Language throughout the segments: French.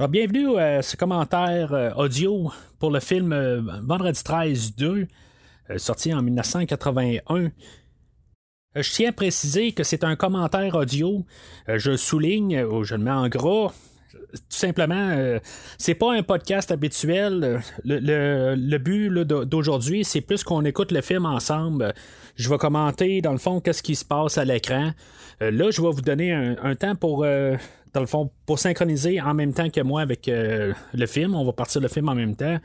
Alors, bienvenue à ce commentaire euh, audio pour le film euh, Vendredi 13 2, euh, sorti en 1981. Je tiens à préciser que c'est un commentaire audio. Je souligne, ou je le mets en gras, tout simplement, c'est pas un podcast habituel. Le, but d'aujourd'hui, c'est plus qu'on écoute le film ensemble. Je vais commenter, dans le fond, qu'est-ce qui se passe à l'écran. là, je vais vous donner un temps pour dans le fond, pour synchroniser en même temps que moi avec euh, le film. On va partir le film en même temps.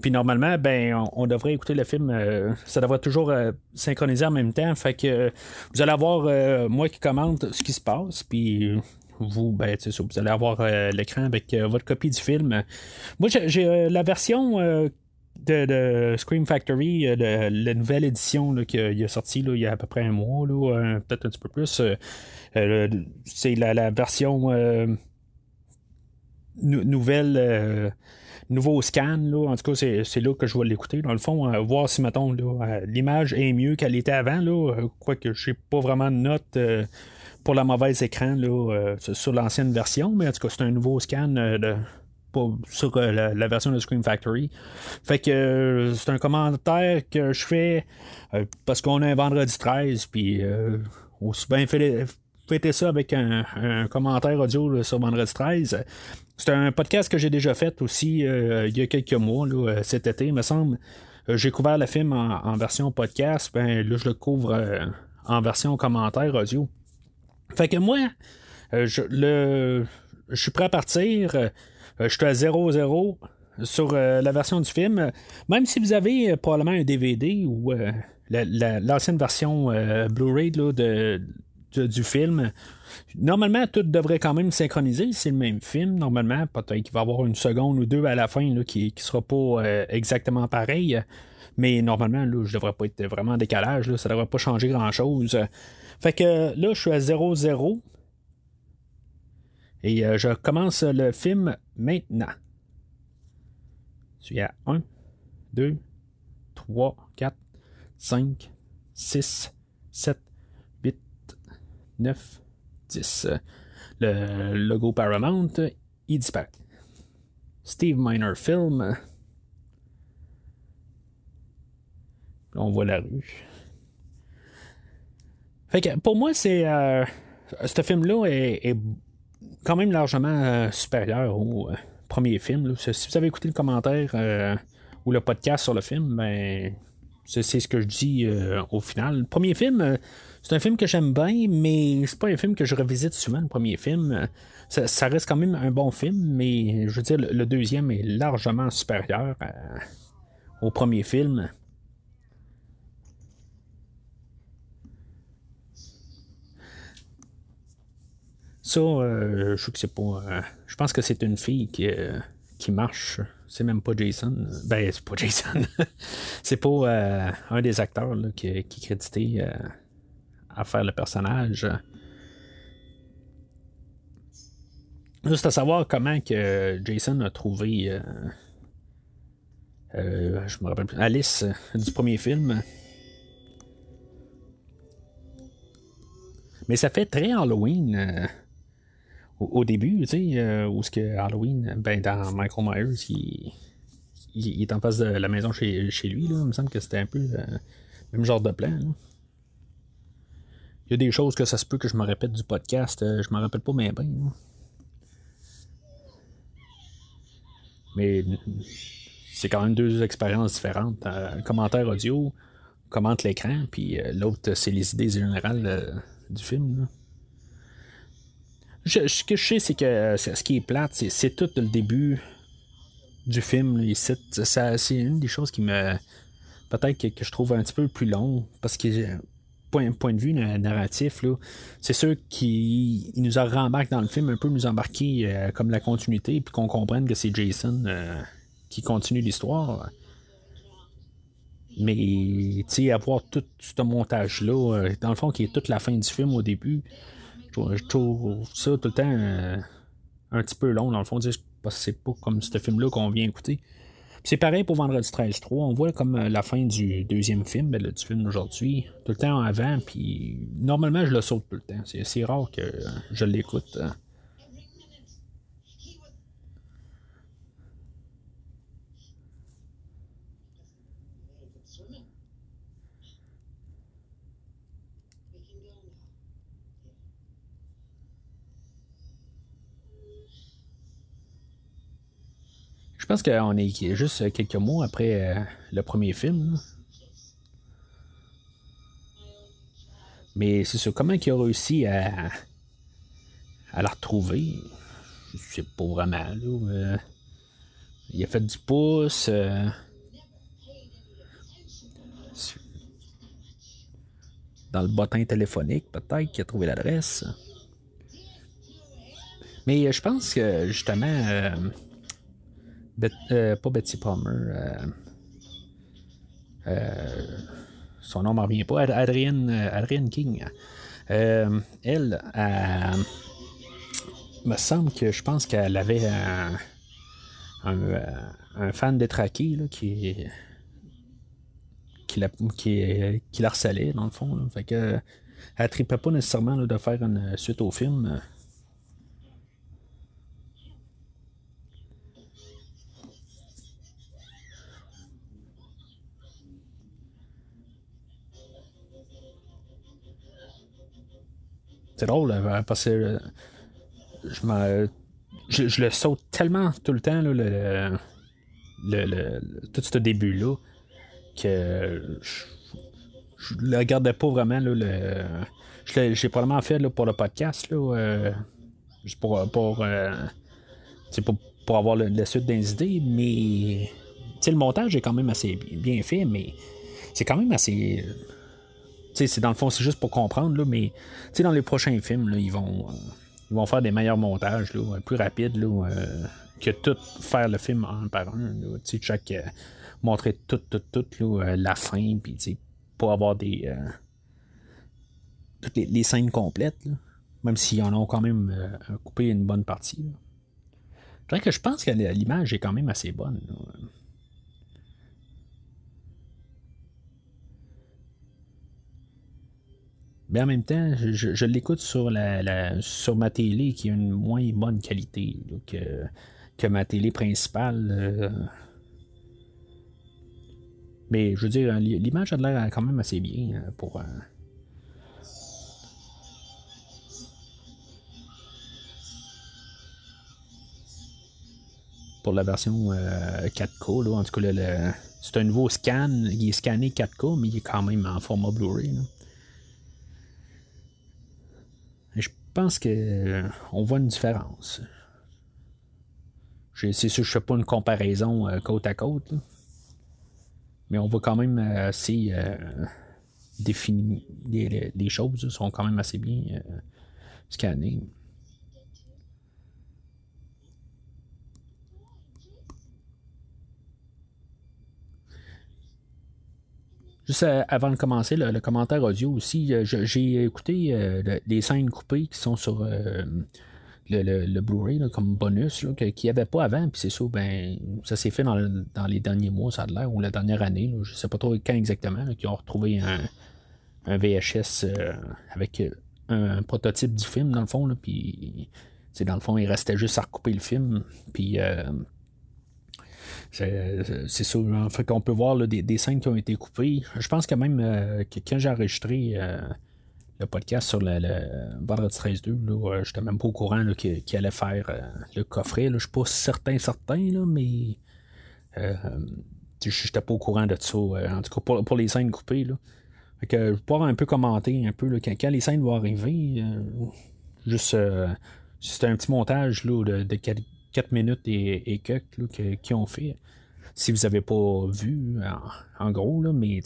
Puis normalement, ben, on, devrait écouter le film. Euh, ça devrait toujours euh, synchroniser en même temps. Fait que vous allez avoir moi qui commente ce qui se passe. Puis vous, ben, vous allez avoir l'écran avec votre copie du film. Moi, j'ai la version de, Scream Factory, la nouvelle édition qui a, sorti il y a à peu près un mois, peut-être un petit peu plus. Euh, c'est la, version euh, nouvelle euh, nouveau scan. Là. En tout cas, c'est, là que je vais l'écouter. Dans le fond, voir si, mettons, l'image est mieux qu'elle était avant. Là, quoique je n'ai pas vraiment de note pour la mauvaise écran là, sur l'ancienne version. Mais en tout cas, c'est un nouveau scan de, sur la, version de Scream Factory. Fait que c'est un commentaire que je fais parce qu'on a un vendredi 13, puis aussi bien fait, ça avec un, commentaire audio sur Vendredi 13. C'est un podcast que j'ai déjà fait aussi euh, il y a quelques mois, euh, cet été, il me semble. Euh, j'ai couvert le film en, version podcast, ben là je le couvre en version commentaire audio. Fait que moi, je, le, je suis prêt à partir. je suis à 0-0 sur la version du film. Même si vous avez probablement un DVD ou l'ancienne version Blu-ray de, du film. Normalement, tout devrait quand même synchroniser. C'est le même film. Normalement, peut-être qu'il va y avoir une seconde ou deux à la fin là, qui ne sera pas euh, exactement pareil. Mais normalement, là, je devrais pas être vraiment en décalage. Là, ça devrait pas changer grand-chose. Fait que là, je suis à 0-0. Et euh, je commence le film maintenant. Je suis à 1, 2, 3, 4, 5, 6, 7, 9, 10. Le logo Paramount, il disparaît. Steve Miner Film. On voit la rue. Fait pour moi, c'est. Euh, ce film-là est, quand même largement euh, supérieur au euh, premier film. Si vous avez écouté le commentaire ou le podcast sur le film, ben, c'est ce que je dis au final. Le premier film c'est un film que j'aime bien, mais c'est pas un film que je revisite souvent, le premier film. Ça, reste quand même un bon film, mais je veux dire, le, deuxième est largement supérieur au premier film. Ça, euh, je c'est pas. Euh, je pense que c'est une fille qui, euh, qui marche. C'est même pas Jason. Ben, c'est pas Jason. c'est pas un des acteurs qui, qui est crédité à faire le personnage. Juste à savoir comment que Jason a trouvé euh, euh, je Alice euh, du premier film. Mais ça fait très Halloween au, début, tu sais, où ce que Halloween, ben dans Michael Myers, il, est en face de la maison chez, lui, là. Il me semble que c'était un peu le même genre de plan. Il y a des choses que ça se peut que je me répète du podcast. Euh, je me rappelle pas mais bien. Mais c'est quand même deux expériences différentes. Un commentaire audio, commente l'écran, puis euh, l'autre, c'est les idées générales euh, du film. Ce que je sais, c'est que ce qui est plate, c'est, tout le début du film. c'est une des choses qui me. Peut-être que, je trouve un petit peu plus long. Parce que point, point de vue narratif, c'est sûr qui nous a rembarqué dans le film, un peu nous embarquer euh, comme la continuité, puis qu'on comprenne que c'est Jason euh, qui continue l'histoire. Mais, tu sais, avoir tout ce montage-là, euh, dans le fond, qui est toute la fin du film au début, je trouve ça tout le temps un petit peu long, dans le fond, c'est pas comme ce film-là qu'on vient écouter. C'est pareil pour Vendredi 13-3. On voit comme euh, la fin du deuxième film, ben, du film d'aujourd'hui, tout le temps avant, puis normalement je le saute tout le temps. C'est rare que je l'écoute. Hein. Pense qu'on est juste quelques mois après euh, le premier film. Mais c'est ça, comment il a réussi à, la retrouver? Je sais pas vraiment. Là, il a fait du pouce. Euh, dans le bottin téléphonique, peut-être, qu'il a trouvé l'adresse. Mais euh, je pense que justement, euh, pas Betty Palmer, son nom ne me revient pas, Adrienne, King. elle, me semble que je pense qu'elle avait un, fan détraqué là, qui qui la, qui, qui harcelait, dans le fond. Fait que, elle tripait pas nécessairement de faire une suite au film. C'est drôle, parce que je, je, le saute tellement tout le temps, le, le, tout ce début-là, que je, ne le regardais pas vraiment. Là, le, j'ai probablement fait là, pour le podcast, là, euh, pour, pour, euh, pour, pour, avoir la suite des idées, mais le montage est quand même assez bien fait, mais c'est quand même assez. C'est, dans le fond, c'est juste pour comprendre, là, mais dans les prochains films, là, ils vont ils vont faire des meilleurs montages, là, plus rapides, là, euh, que tout faire le film un par un. chaque, euh, montrer tout, tout, tout, euh, la fin, puis pour avoir des. toutes les, scènes complètes, même s'ils en ont quand même coupé une bonne partie. Je je pense que l'image est quand même assez bonne. Mais en même temps, je, l'écoute sur, la, sur ma télé qui a une moins bonne qualité que, ma télé principale. Euh. Mais je veux dire, l'image a l'air quand même assez bien euh, pour. Euh. pour la version 4K. En tout cas, c'est un nouveau scan. Il est scanné 4K, mais il est quand même en format Blu-ray. Je pense qu'on euh, voit une différence. C'est sûr, je fais pas une comparaison euh, côte à côte, mais on voit quand même assez euh, défini. Les, choses sont quand même assez bien scannées. Juste euh, avant de commencer, le, commentaire audio aussi, euh, j'ai écouté euh, les scènes coupées qui sont sur le, Blu-ray comme bonus, qu'il n'y avait pas avant, puis c'est ça, ben, ça s'est fait dans, les derniers mois, ça a l'air, ou la dernière année, je ne sais pas trop quand exactement, qu'ils ont retrouvé un, VHS avec un, prototype du film, dans le fond, puis dans le fond, il restait juste à recouper le film, puis c'est ça. Fait, qu'on peut voir des, scènes qui ont été coupées. Je pense que même euh, que quand j'ai enregistré euh, le podcast sur le, le vendredi 13-2, je n'étais même pas au courant qu'il allait faire euh, le coffret. Je ne suis pas certain, certain, là, mais je n'étais pas au courant de ça. en tout cas, pour, les scènes coupées. Là. que je vais pouvoir un peu commenter un peu là, quand, les scènes vont arriver. juste c'est un petit montage là, de, de 4 minutes et, et quelques qui ont fait. Si vous n'avez pas vu, en, gros, là, mais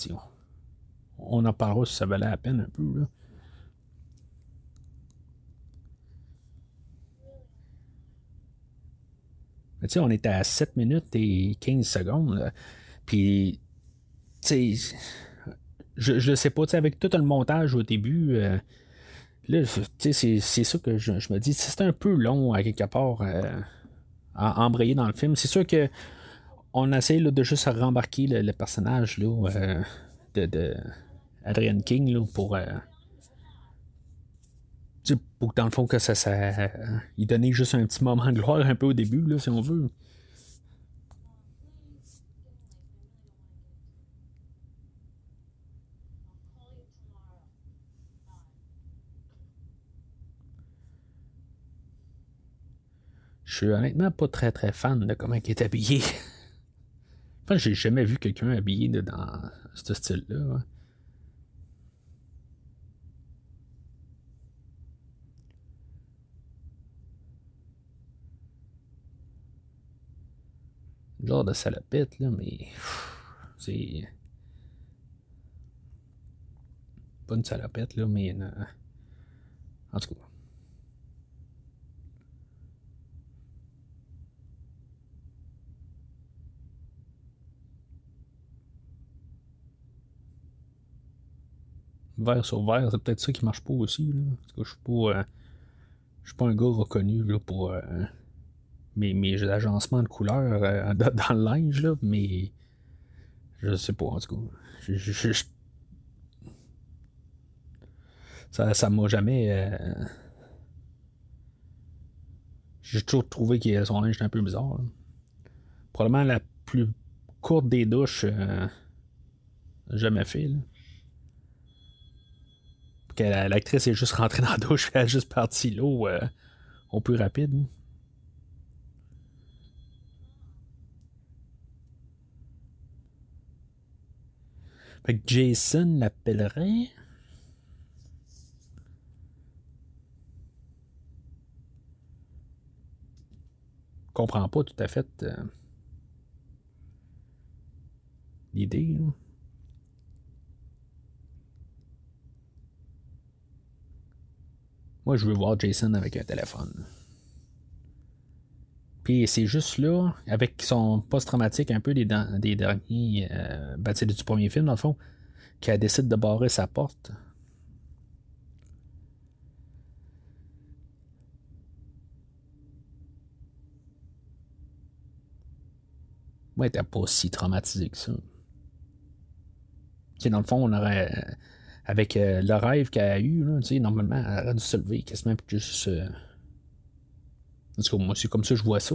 on en parlera si ça valait la peine un peu. On était à 7 minutes et 15 secondes. Puis, tu sais, je ne sais pas, avec tout le montage au début, euh, là, c'est ça que je, me dis. C'est un peu long à quelque part. Euh, embrayer dans le film. C'est sûr que on essaie de juste rembarquer le, personnage là, euh, de, Adrian King là, pour, euh, pour dans le fond que ça, il donnait juste un petit moment de gloire un peu au début si on veut. Je suis honnêtement pas très très fan de comment il est habillé. enfin, j'ai jamais vu quelqu'un habillé dans ce style-là. genre de salopette, là, mais c'est. Pas une salopette, là, mais une... En tout cas. Vert sur vert, c'est peut-être ça qui marche pas aussi. Là. En tout cas, je suis pas. Euh, je suis pas un gars reconnu là, pour. Euh, mes, agencements de couleurs euh, dans le linge, là, mais je sais pas, en tout cas. ça, ça m'a jamais. J'ai toujours trouvé que son linge était un peu bizarre. Probablement la plus courte des douches jamais fait. L'actrice est juste rentrée dans la douche, elle a juste parti l'eau au plus rapide. Fait que Jason l'appellerait. comprends pas tout à fait euh, l'idée. Moi, je veux voir Jason avec un téléphone. Puis c'est juste là, avec son post-traumatique un peu des, des derniers, euh, ben, du premier film, dans le fond, qu'elle décide de barrer sa porte. Moi, elle était pas si traumatisée que ça. sais, dans le fond, on aurait. Avec euh, le rêve qu'elle a eu, là, normalement, elle aurait dû se lever quasiment juste. Euh, moi, c'est comme ça que je vois ça.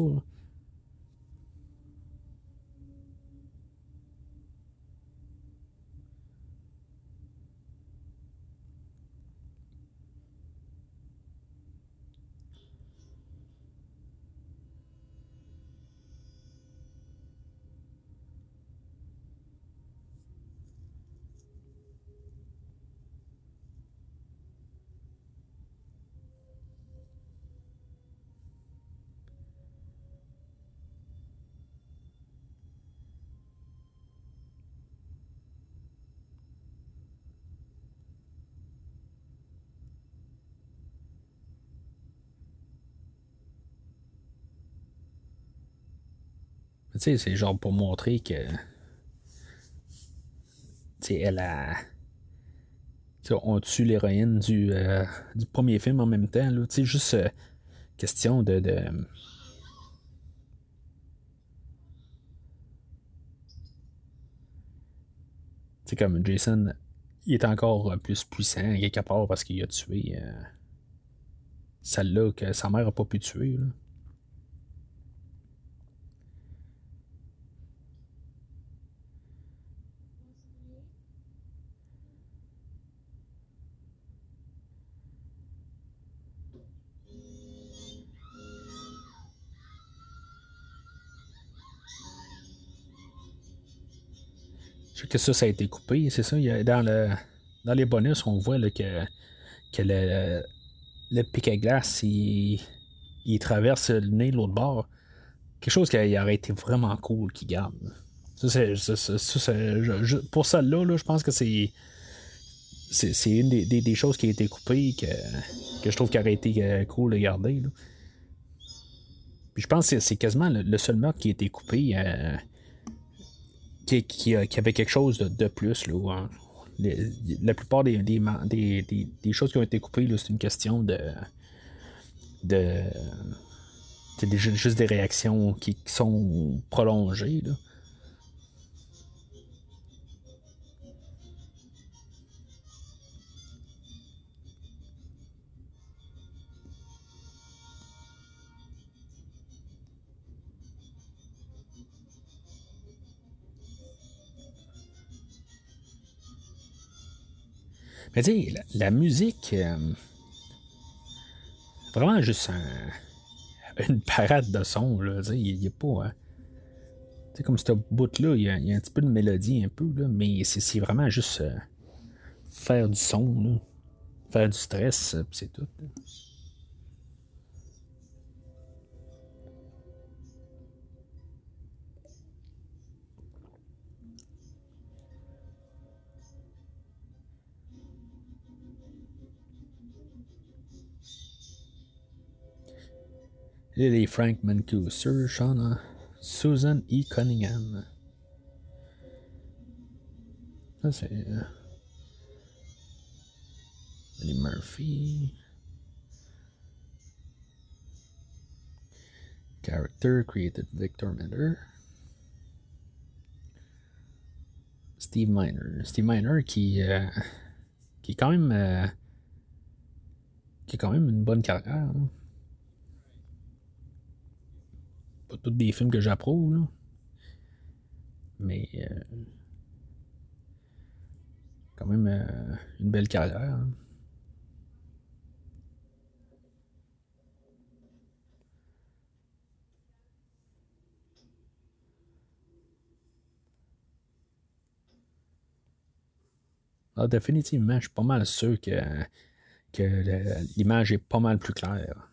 C'est genre pour montrer que. Tu elle a. on tue l'héroïne du, euh, du premier film en même temps. Tu juste euh, question de. c'est comme Jason, il est encore plus puissant quelque part parce qu'il a tué euh, celle-là que sa mère a pas pu tuer. Là. Que ça, ça a été coupé, c'est ça. dans, le, dans les bonus, on voit que, que le, le pic à glace, il, traverse le nez de l'autre bord. Quelque chose qui aurait été vraiment cool qu'il garde. Ça, pour celle-là, là, je pense que c'est. C'est une des, choses qui a été coupée que, que je trouve qu'il aurait été euh, cool de garder. Puis je pense que c'est quasiment le, seul meurtre qui a été coupé. Euh, qui, avait quelque chose de, plus. Là, la plupart des, des, choses qui ont été coupées, c'est une question de. de juste des réactions qui, sont prolongées. Mais tu sais, la, musique, euh, vraiment juste un, une parade de son. Là, il n'est pas. Hein. comme ce bout-là, il y, a, un petit peu de mélodie, un peu, là, mais c'est vraiment juste euh, faire du son, faire du stress, c'est tout. Lily Frank Mancuser, Shauna, Susan E. Cunningham. Ça, c'est. Euh, Murphy. Character created Victor Miller. Steve Miner. Steve Miner qui, euh, qui est quand même. Euh, qui est quand même une bonne carrière. Hein. Pas tous des films que j'approuve. Mais euh, quand même euh, une belle carrière. Hein. Ah, définitivement, je suis pas mal sûr que l'image est pas mal plus claire.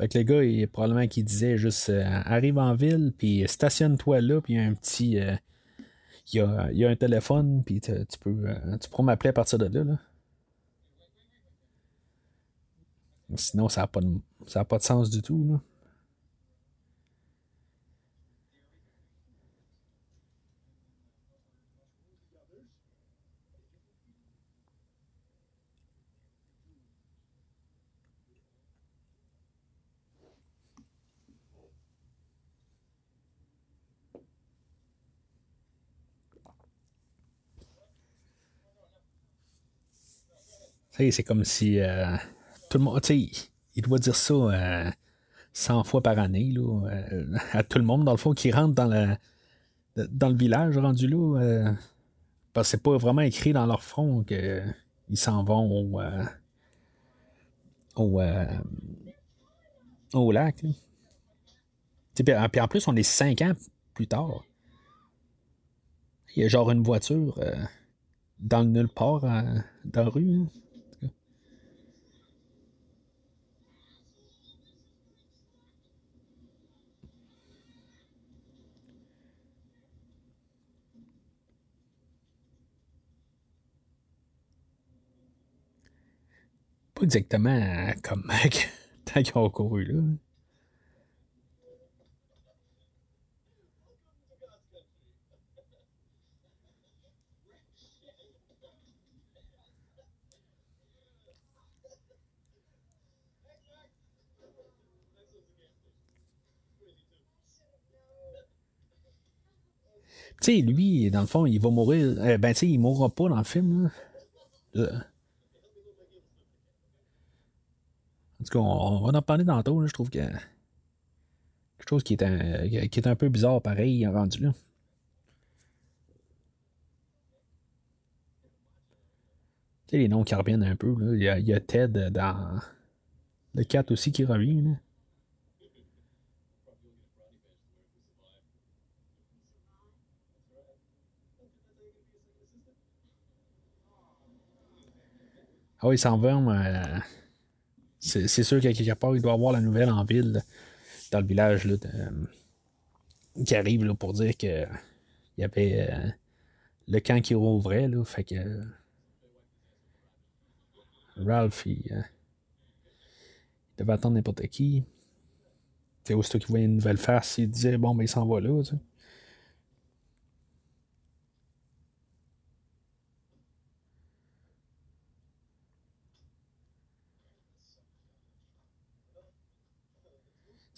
Fait que le gars, probablement qu'il disait juste euh, arrive en ville, puis stationne-toi là, puis il y a un petit. Euh, il, y a, y a, un téléphone, puis tu peux euh, tu m'appeler à partir de là. là. Sinon, ça n'a pas, de, pas de sens du tout. Là. C'est comme si euh, tout le monde, il doit dire ça 100 euh, fois par année là, euh, à tout le monde, dans le fond, qui rentre dans, la, dans le village rendu là. parce que c'est pas vraiment écrit dans leur front qu'ils s'en vont au, au, au lac. Puis, en plus, on est 5 ans plus tard. Il y a genre une voiture dans le nulle part dans la rue. Exactement comme tant qu'ils ont couru là. Tu sais, lui, dans le fond, il va mourir. Euh, ben, tu sais, il mourra pas dans le film. Là. En tout cas, on, va en parler tantôt. je trouve que quelque chose qui est, un, qui est un peu bizarre pareil rendu là. Tu sais, les noms qui reviennent un peu. Là. Il, y a, Ted dans le 4 aussi qui revient. Ah oui, il s'en va. Euh, c'est sûr qu'à quelque part, il doit avoir la nouvelle en ville, dans le village, là, qui arrive là, pour dire que il y avait euh, le camp qui rouvrait, là, fait que Ralph, il, euh, devait attendre n'importe qui. C'est aussitôt qu'il voyait une nouvelle face, il disait bon, ben il s'en va là. Il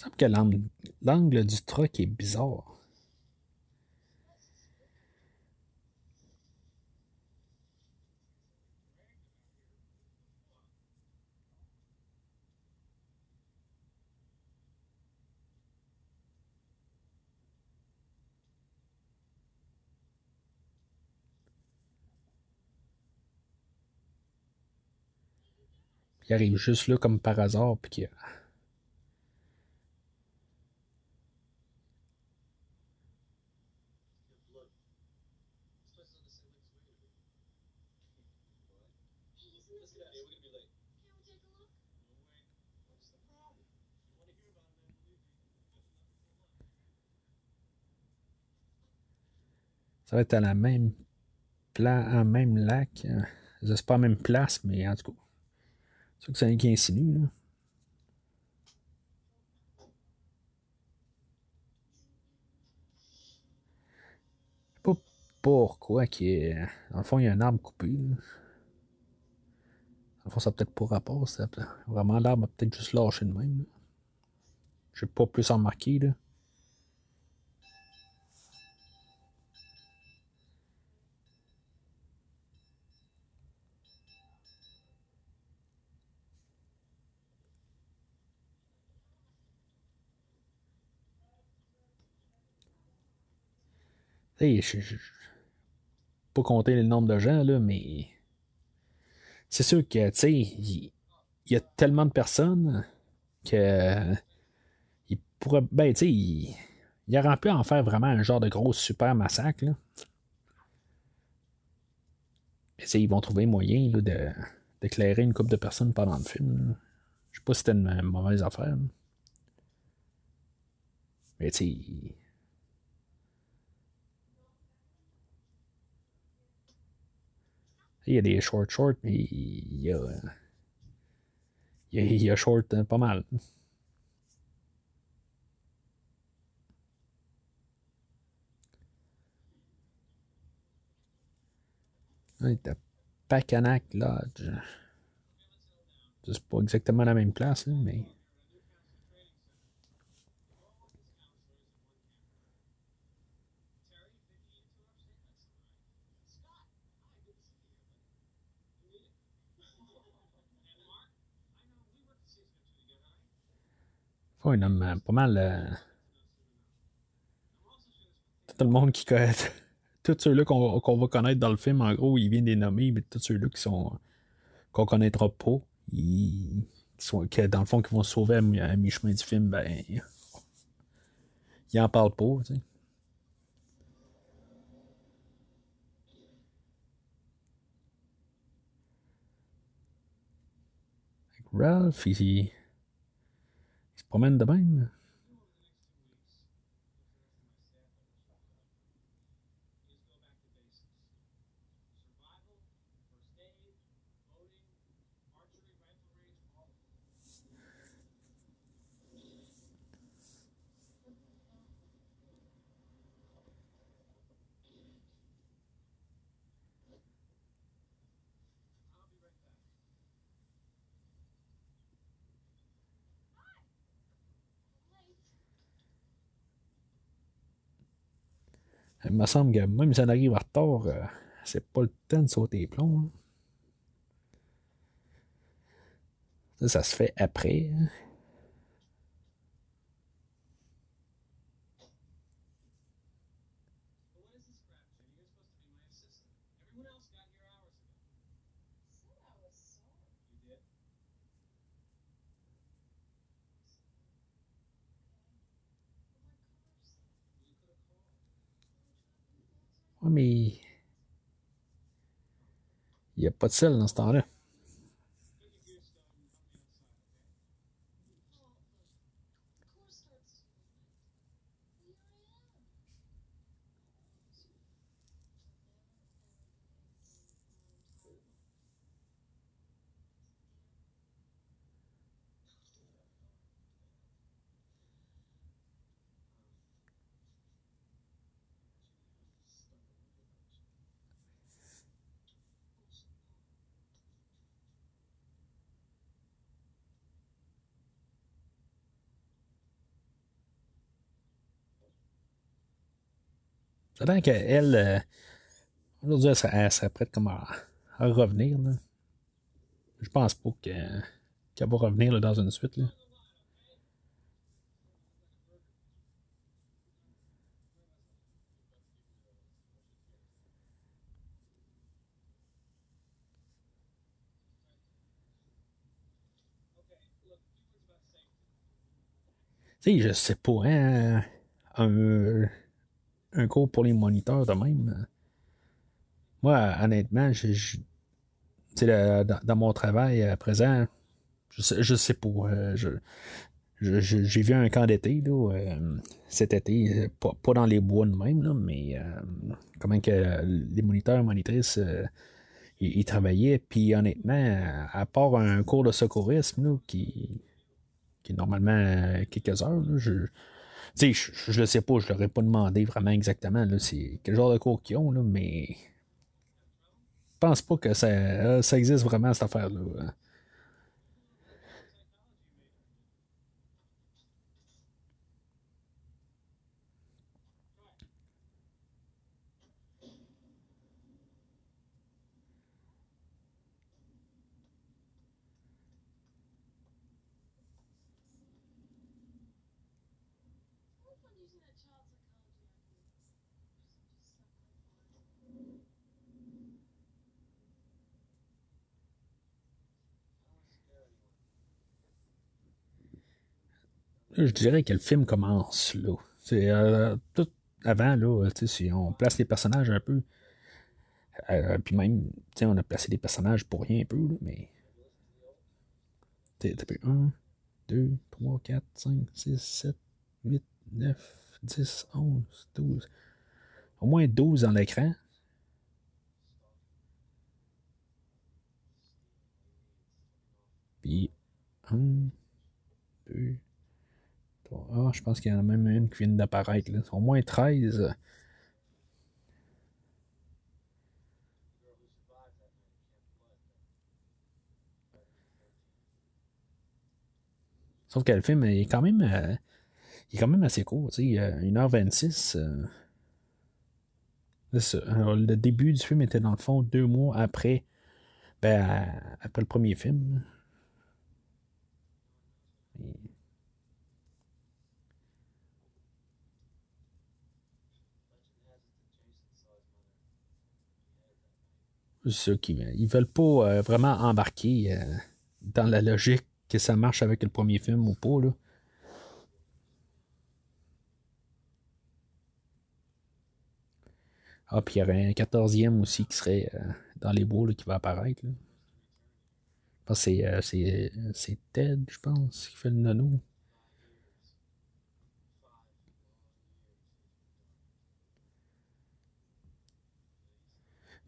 semble que l'angle du truck est bizarre. Il arrive juste là comme par hasard, puis Ça va être à la même plan, en même lac. C'est pas la même place, mais en tout cas. C'est que c'est qui insinue, là. Pas pourquoi est. Dans le fond, il y a un arbre coupé. Là. Dans le fond, ça peut-être pas rapport. Ça, vraiment, l'arbre a peut-être juste lâché de même. Je n'ai pas plus en marquer. Là. je, je, pas compter le nombre de gens, là, mais c'est sûr que, il, y, a tellement de personnes que il pourrait, ben, tu sais, aurait pu en faire vraiment un genre de gros super massacre, là. ils vont trouver moyen là, d'éclairer une couple de personnes pendant le film. Je sais pas si c'était une mauvaise affaire. Mais tu sais, Il y a des short short, mais il y a. Il y a, short hein, pas mal. Il était Pacanac Lodge. C'est pas exactement la même place, mais. Oui, non, mais pas mal. Euh, tout le monde qui connaît. Tous ceux-là qu'on va connaître dans le film, en gros, ils viennent des nommer, mais tous ceux-là qui sont. qu'on connaîtra pas, ils, qui sont, dans le fond, qui vont sauver à, mi-chemin du film, ben. Ils en parlent pas, tu sais. Ralph, il, promène de même. Il me semble que même si ça arrive en retard, euh, c'est pas le temps de sauter les plombs. Ça, ça se fait après. Mais. Il n'y a pas de sel dans ce temps-là. Pendant qu'elle, euh, aujourd'hui, elle, serait, elle serait prête comme à, à revenir. Là. Je pense pas qu'elle qu va revenir là, dans une suite. Là. Tu sais, je sais pas, hein, un, un cours pour les moniteurs de même. Moi, honnêtement, je, dans, mon travail à présent, je sais, je sais pas. Euh, j'ai vu un camp d'été euh, cet été, pas, dans les bois de même, là, mais euh, comment que les moniteurs et monitrices ils, travaillaient. Puis honnêtement, à part un cours de secourisme qui, qui est normalement quelques heures, je je ne sais pas, je leur ai pas demandé vraiment exactement c'est quel genre de cours qu'ils ont, là, mais je pense pas que ça, ça existe vraiment cette affaire-là. Hein. Je dirais que le film commence là. C'est euh, tout avant, là, si on place les personnages un peu. Euh, puis même, on a placé des personnages pour rien un peu, là, mais. T'as 1, 2, 3, 4, 5, 6, 7, 8, 9, 10, 11, 12. Au moins 12 dans l'écran. Puis 1, 2, ah, je pense qu'il y en a même une qui vient d'apparaître. Au moins 13. Sauf que le film est quand même, euh, est quand même assez court. 1h26. Euh, le début du film était dans le fond deux mois après, ben, après le premier film. Ceux qui veulent pas euh, vraiment embarquer euh, dans la logique que ça marche avec le premier film ou pas. Là. Ah, puis il y aurait un quatorzième aussi qui serait euh, dans les beaux qui va apparaître. Je pense que c'est Ted, je pense, qui fait le nono.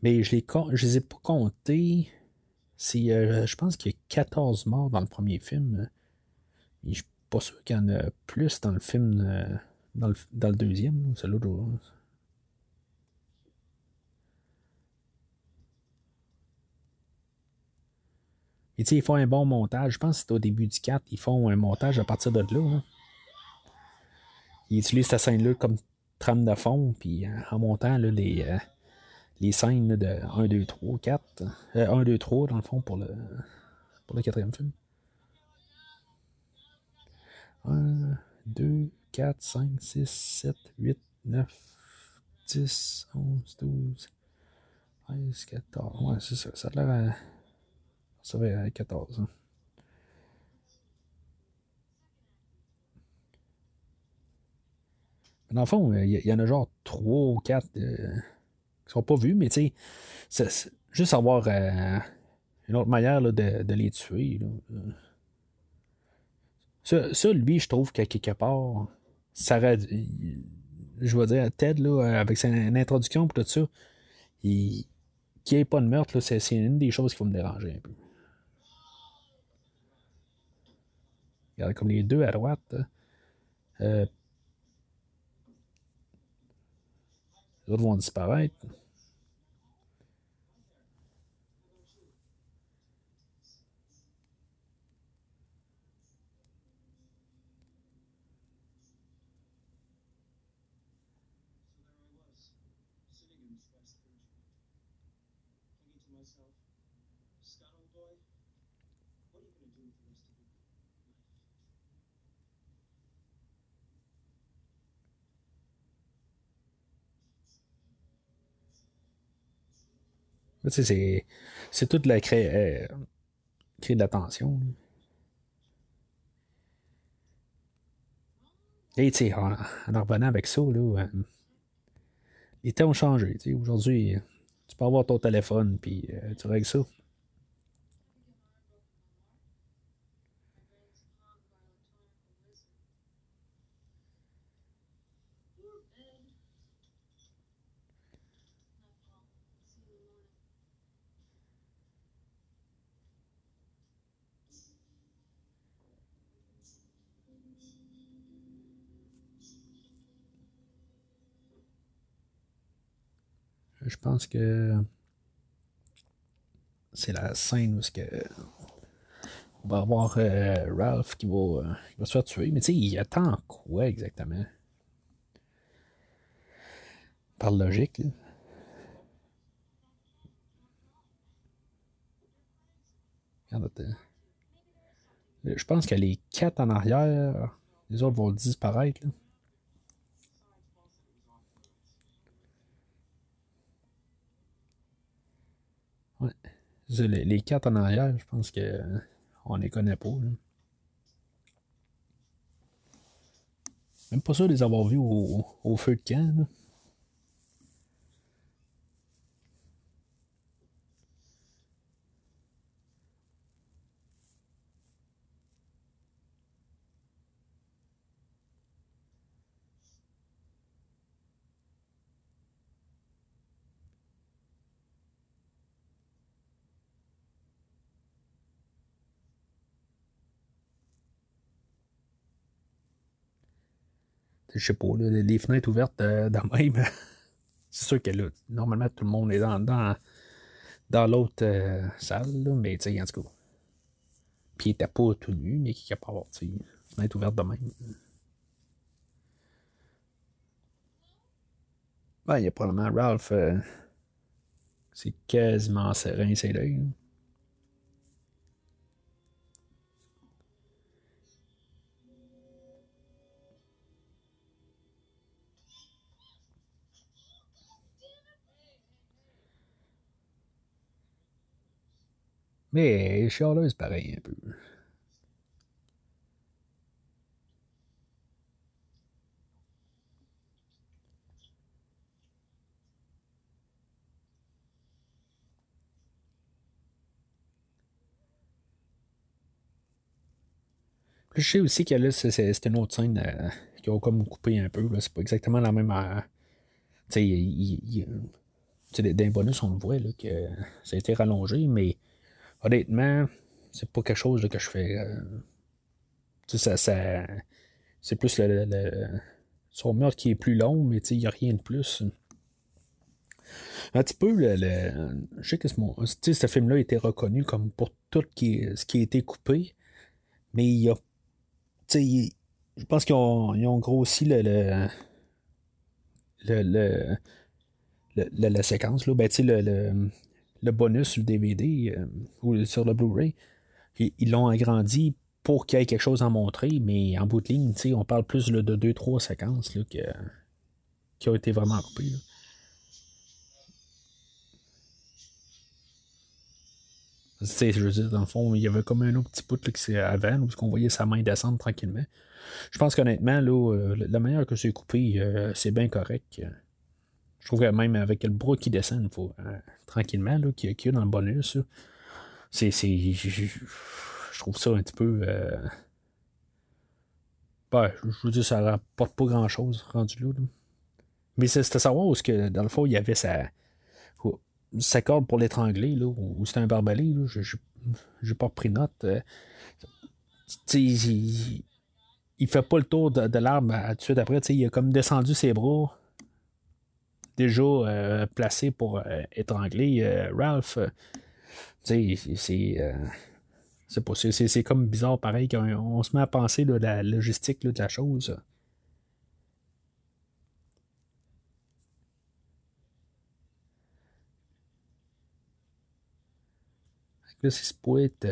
Mais je ne les, ai pas comptés. Euh, je pense qu'il y a 14 morts dans le premier film. Et je suis pas sûr qu'il y en a plus dans le film, euh, dans, le, deuxième. C'est l'autre. Et ils font un bon montage. Je pense que c'est au début du 4, ils font un montage à partir de là. Ils utilisent cette scène-là comme trame de fond, puis euh, en montant les, les scènes de 1, 2, 3, 4. 1, 2, 3 dans le fond pour le, quatrième film. 1, 2, 4, 5, 6, 7, 8, 9, 10, 11, 12, 13, 14. Ouais, c'est ça. Ça a l'air à. Ça va à 14. Hein. Dans le fond, il y, en a genre 3 ou 4 qui sont pas vus, mais tu sais, juste avoir euh, une autre manière de, de, les tuer. Ça, lui, je trouve qu'à quelque part, ça je vais dire, Ted, là, avec son introduction pour tout ça, il, qu'il n'y ait pas de meurtre, c'est, une des choses qui va me déranger un peu. Regardez comme les deux à droite. Euh, Les autres vont disparaître. C'est, c'est toute la créer, euh, de l'attention. Et tu en, revenant avec ça, là, euh, les temps ont changé. Aujourd'hui, tu peux avoir ton téléphone, puis euh, tu règles ça. Pense que c'est la scène où que on va avoir euh, Ralph qui va, euh, qui va, se faire tuer. Mais tu sais, il attend quoi exactement? Par logique. Là. Regarde, je pense que les quatre en arrière, les autres vont disparaître. Les, quatre en arrière, je pense que on les connaît pas. Même pas sûr de les avoir vus au, feu de camp. Je sais pas, les fenêtres ouvertes euh, dans même. c'est sûr que là, normalement, tout le monde est dans, dans, dans l'autre euh, salle, mais tu sais, en tout cas. Puis il était pas tout nu, mais qui avoir, tu fenêtre ouverte de même. Ben, il y a probablement Ralph. Euh, c'est quasiment serein, c'est l'œil. Mais chialeuse pareil un peu. je sais aussi que là, c'est une autre scène euh, qui a comme coupé un peu. C'est pas exactement la même. Euh, tu sais, d'un bonus, on le voit là, que ça a été rallongé, mais honnêtement, c'est pas quelque chose que je fais. Euh, ça, ça c'est plus le, son meurtre qui est plus long, mais il n'y a rien de plus. Un petit peu, le, je sais que ce, ce film-là a été reconnu comme pour tout ce qui a été coupé, mais il y a. je pense qu'ils ont, ils ont, grossi le, le, le, la séquence. Là. Ben, le, le bonus sur le DVD euh, ou sur le Blu-ray, ils l'ont agrandi pour qu'il y ait quelque chose à montrer, mais en bout de ligne, on parle plus de 2-3 séquences là, qui ont été vraiment coupées. je veux dire, dans le fond, il y avait comme un autre petit bout qui avant, où on voyait sa main descendre tranquillement. Je pense qu'honnêtement, là, euh, la manière que c'est coupé, euh, c'est bien correct. Je trouve que même avec le bras qui descend, faut, euh, tranquillement, là, qu'il y, a dans le bonus, c'est, je, trouve ça un petit peu. Euh, ben, je veux dire, ça rapporte pas grand chose rendu là. Mais c'était savoir où, que, dans le fond, il y avait sa, sa corde pour l'étrangler, là, ou c'était un barbelé, là, j'ai pas pris note. Euh, il, il, fait pas le tour de, de l'arbre tout de suite après, il a comme descendu ses bras déjà euh, placé pour euh, étrangler euh, Ralph. c'est c'est comme bizarre pareil quand on se met à penser de la logistique de la chose. Là, c'est pour être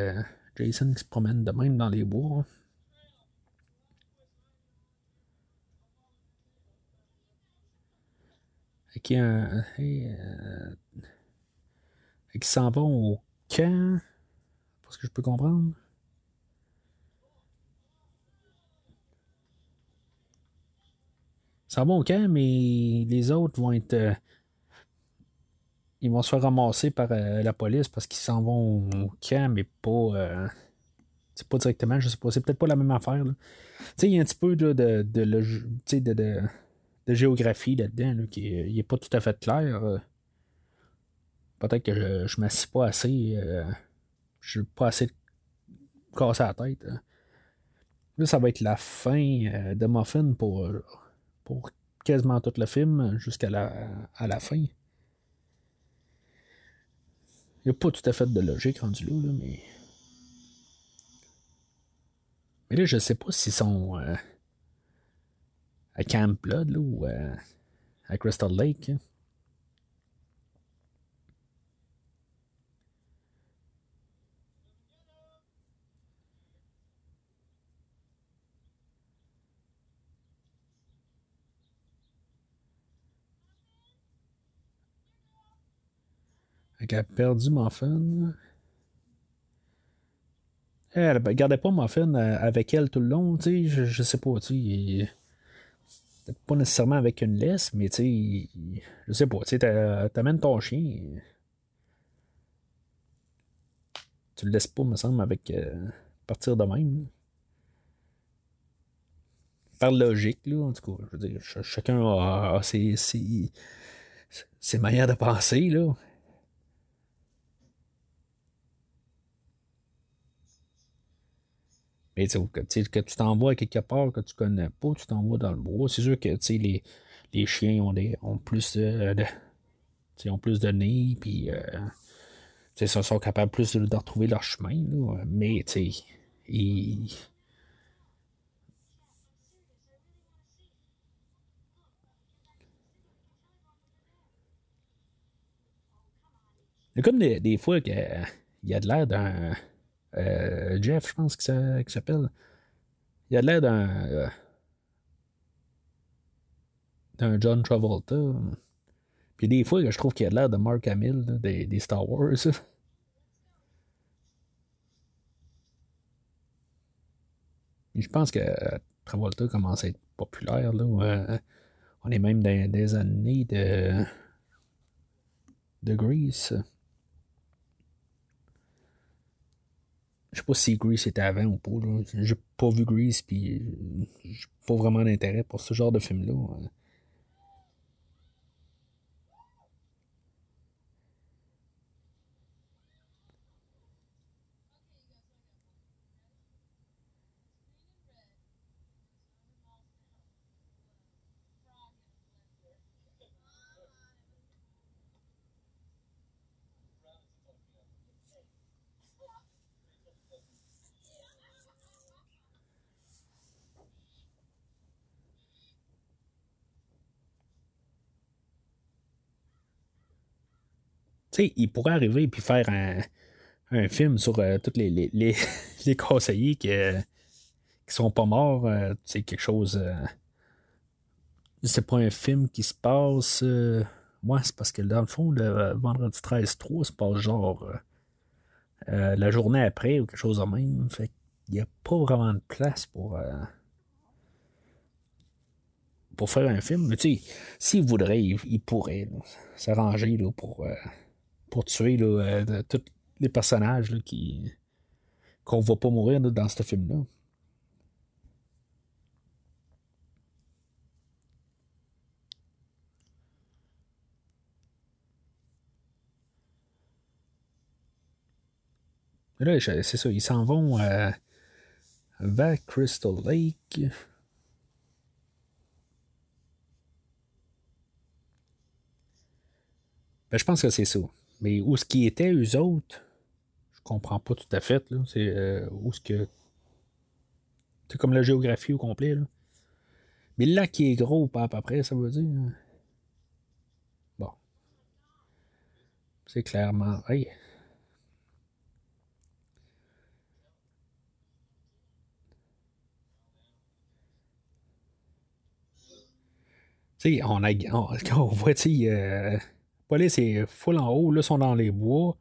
Jason qui se promène de même dans les bois. Qui, euh, qui s'en vont au camp? Parce que je peux comprendre. Ça va au camp, mais les autres vont être. Euh, ils vont se faire ramasser par euh, la police parce qu'ils s'en vont au camp, mais pas. c'est pas directement, je sais pas. C'est peut-être pas la même affaire. Tu sais, il y a un petit peu de, de, de, géographie là-dedans qui n'est pas tout à fait clair. Peut-être que je, je m'assis pas assez. je suis pas assez cassé la tête. Hein. Là, ça va être la fin de Muffin pour pour quasiment tout le film jusqu'à la, à la fin. Il n'y a pas tout à fait de logique rendu là, là mais. Mais là, je sais pas s'ils sont euh, à Camp Blood là, ou euh, à Crystal Lake. Hein. Elle a perdu Muffin. Elle ne gardait pas Muffin euh, avec elle tout le long, tu sais, je, je, sais pas, tu sais. Pas nécessairement avec une laisse, mais tu sais, je sais pas, tu sais, t'amènes ton chien. Tu le laisses pas, me semble, avec euh, partir de même. Par logique, là, en tout cas, je veux dire, chacun a, a ses, ses, ses manières de penser, là. Mais que, que tu t'envoies quelque part que tu connais pas, tu t'envoies dans le bois. C'est sûr que les, les chiens ont, des, ont plus de, ont plus de nez, puis euh, ils sont capables plus de, retrouver leur chemin. Là. Mais ils. A comme des, des fois qu'il y a de l'air d'un euh, Jeff, je pense qu'il s'appelle. Il a l'air d'un. Euh, d'un John Travolta. Puis des fois, je trouve qu'il a l'air de Mark Hamill des, des, Star Wars. je pense que Travolta commence à être populaire. Là, euh, on est même dans des années de, de Grease. Je sais pas si Grease était avant ou pas. J'ai pas vu Grease, puis j'ai pas vraiment d'intérêt pour ce genre de film-là. Sais, il pourrait arriver et puis faire un, film sur euh, tous les, les, les, conseillers qui, euh, qui sont pas morts. Euh, c'est quelque chose. c'est pas un film qui se passe. moi, c'est parce que dans le fond, le vendredi 13-3 se passe genre la journée après ou quelque chose de même. Fait qu'il n'y a pas vraiment de place pour pour faire un film. Mais tu sais, s'il voudrait, il, pourrait s'arranger pour, pour tuer euh, tous les personnages là, qui qu'on va pas mourir dans ce film-là. Là, c'est ça, ils s'en vont vers Crystal Lake. Ben, je pense que c'est ça. Mais où ce qui était, eux autres, je comprends pas tout à fait. C'est euh, où ce que. C'est comme la géographie au complet. Là. Mais là qui est gros, pas à peu près, ça veut dire. Bon. C'est clairement. Hey. Tu sais, on a. On, on voit, tu euh, police est full en haut, là, sont dans les bois.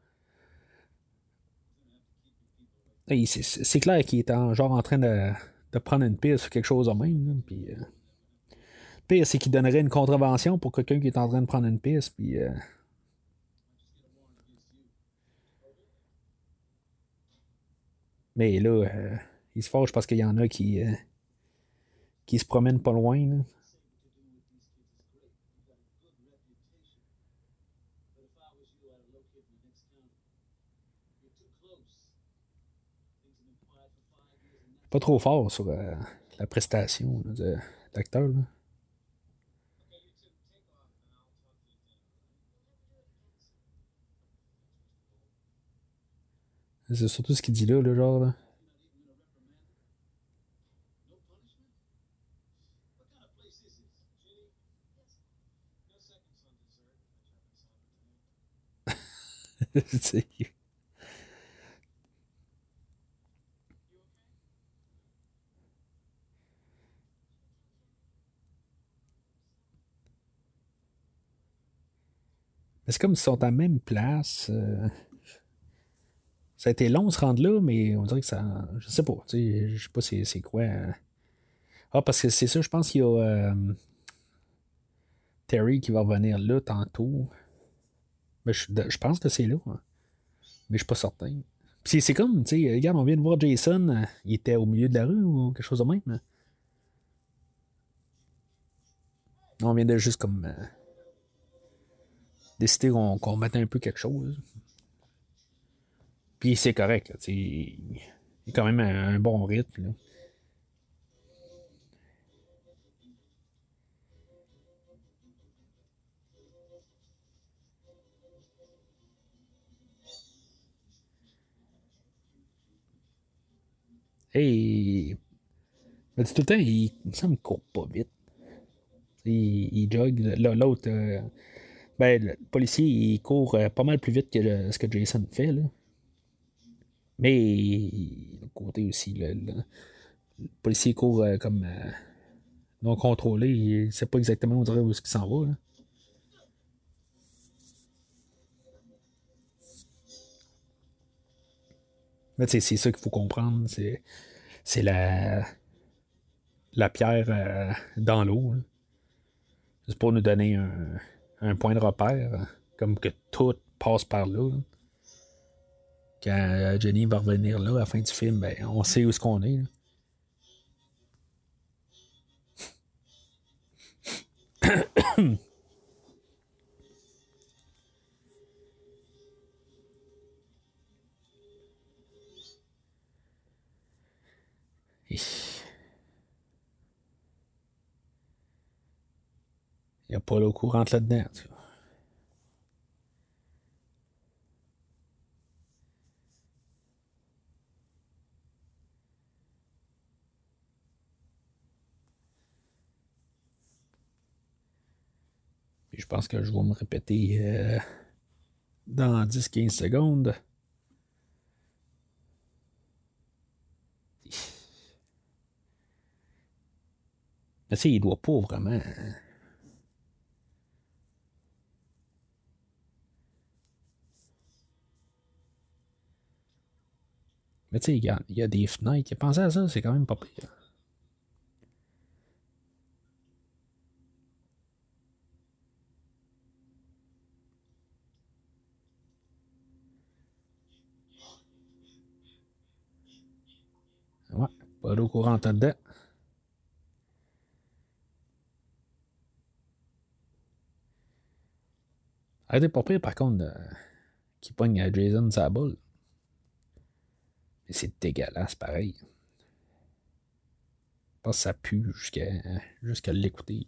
C'est clair qu'il est en, genre en train de, prendre une piste ou quelque chose de même. euh, pire, c'est qu'il donnerait une contravention pour quelqu'un qui est en train de prendre une piste, puis. Euh, mais là, euh, il se fâche parce qu'il y en a qui, qui se promènent pas loin. Pas trop fort sur euh, la prestation de l'acteur. C'est surtout ce qu'il dit là, le genre. Là. c'est comme s'ils sont à la même place. Euh, ça a été long de se rendre là, mais on dirait que ça. Je sais pas. Je sais pas c'est quoi. Euh. Ah, parce que c'est ça, je pense qu'il y a euh, Terry qui va revenir là tantôt. Mais je, pense que c'est là. Hein. Mais je suis pas certain. c'est comme, tu sais, regarde, on vient de voir Jason, il était au milieu de la rue ou quelque chose de même. On vient de juste comme décider qu'on qu mette un peu quelque chose. Puis c'est correct. il y a quand même un, bon rythme. Là. Tout le temps, il, ça me court pas vite. Il, il jogue. L'autre, euh, ben, le policier, il court euh, pas mal plus vite que ce que Jason fait. Là. Mais, le côté aussi, le, policier court euh, comme euh, non contrôlé. Il ne sait pas exactement où, où est-ce s'en va. Là. Mais c'est ça qu'il faut comprendre. C'est, c'est la, la pierre dans l'eau. C'est pour nous donner un, un point de repère, comme que tout passe par là. Quand euh, Jenny va revenir là à la fin du film, ben, on sait où est-ce qu'on est. Il n'y a pas l'eau courante là-dedans. je pense que je vais me répéter euh, dans 10-15 secondes. Mais tu sais, il doit pas vraiment. Hein. Mais tu sais, il y, a des fenêtres. Pensé à ça, c'est quand même pas pire. Ouais, pas d'eau courante dedans. Arrêtez pas pire, par contre, qui pogne à Jason sa boule. C'est dégueulasse, pareil. Je pense que ça pue jusqu'à l'écouter.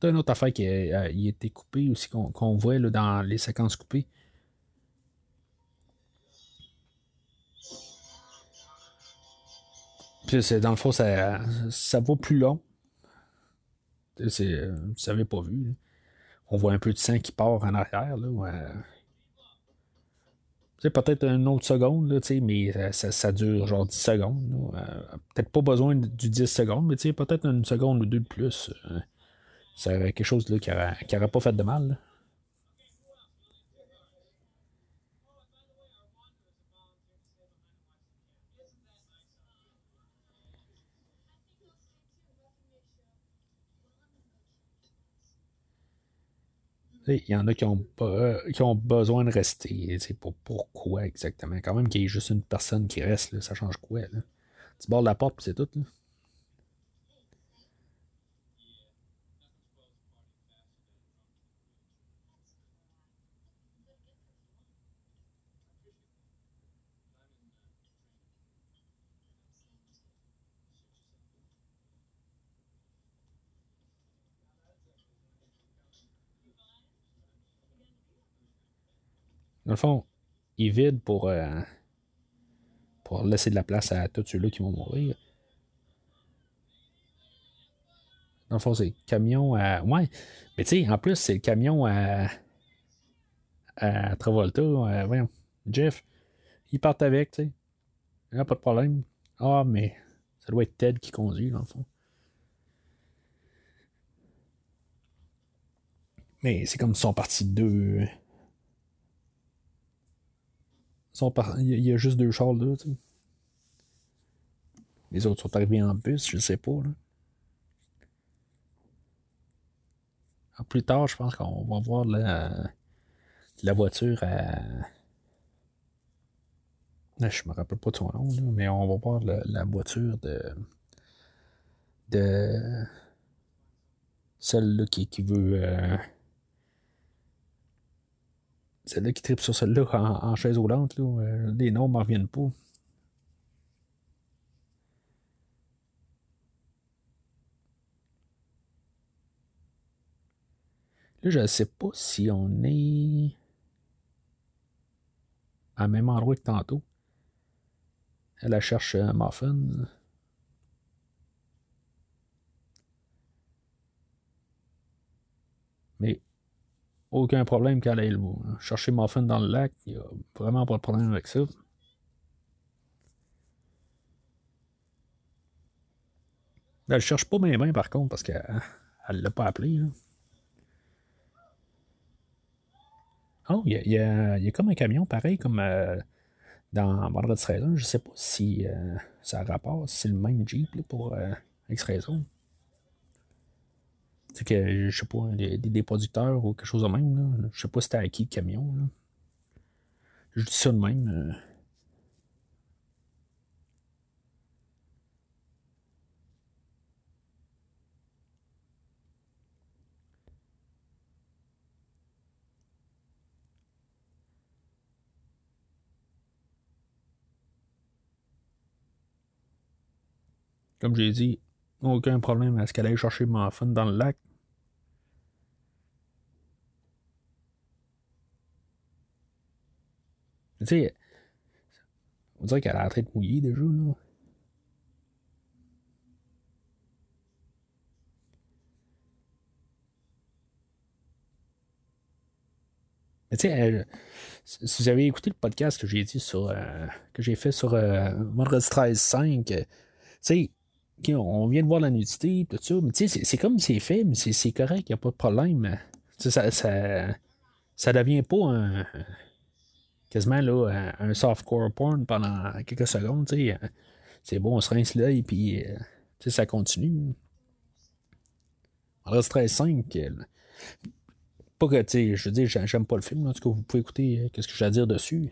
C'est une autre affaire qui a, été coupée aussi, qu'on voit là, dans les séquences coupées. Puis dans le fond, ça, ça vaut plus long. C'est, vous savez pas vu. On voit un peu de sang qui part en arrière. Là, C'est peut-être une autre seconde, là, mais ça, ça, dure genre 10 secondes. Euh, peut-être pas besoin du 10 secondes, mais peut-être une seconde ou deux de plus. Euh, c'est quelque chose là, qui n'aurait pas fait de mal. Il y en a qui ont, qui ont besoin de rester. C'est pour pourquoi exactement? Quand même qu'il y ait juste une personne qui reste, ça change quoi? Là? Tu bordes la porte, c'est tout. Là. Dans le fond, il vide pour, euh, pour laisser de la place à tous ceux-là qui vont mourir. Dans le fond, c'est le camion à. Ouais. Mais tu sais, en plus, c'est le camion à. à Travolta. Euh. Jeff. Ils partent avec, tu sais. Il a pas de problème. Ah, mais ça doit être Ted qui conduit, dans le fond. Mais c'est comme si sont partis deux. Il y a juste deux chars là. Les autres sont arrivés en bus, je sais pas. Là. Plus tard, je pense qu'on va voir la, la voiture à. Je me rappelle pas de son nom, mais on va voir la voiture de. de. celle-là qui, qui veut. Euh, celle-là qui tripe sur celle-là en, chaise roulante, là, euh, les noms m'en reviennent pas. Là, je ne sais pas si on est à même endroit que tantôt. Elle cherche un Muffin. Mais aucun problème qu'elle aille chercher Muffin dans le lac. Il n'y a vraiment pas de problème avec ça. Elle ne cherche pas mes mains par contre parce qu'elle ne l'a pas appelé. Oh, il y, a, comme un camion pareil comme euh, dans Vendredi 13 Je ne sais pas si euh, ça rapporte, si c'est le même Jeep pour euh, X-Raison sais que, je sais pas, des, producteurs ou quelque chose de même. Là. Je sais pas si c'était à qui le camion. Là. Je dis ça de même. Euh. Comme j'ai dit, aucun problème à ce qu'elle aille chercher Muffin dans le lac? Tu sais, on dirait qu'elle a la tête mouillée déjà, là. Mais tu sais, si vous avez écouté le podcast que j'ai dit sur euh, que j'ai fait sur euh, Vendredi 13 5, tu sais, on vient de voir la nudité, tout ça, mais tu sais, c'est comme c'est fait, mais c'est correct, il n'y a pas de problème. Ça, ça, ça devient pas un, quasiment là, un softcore porn pendant quelques secondes. C'est bon, on se rince l'œil, puis euh, ça continue. Reste 13-5. Pas que, tu sais, je veux dire, j'aime pas le film, en tout cas, vous pouvez écouter euh, qu'est-ce que j'ai à dire dessus.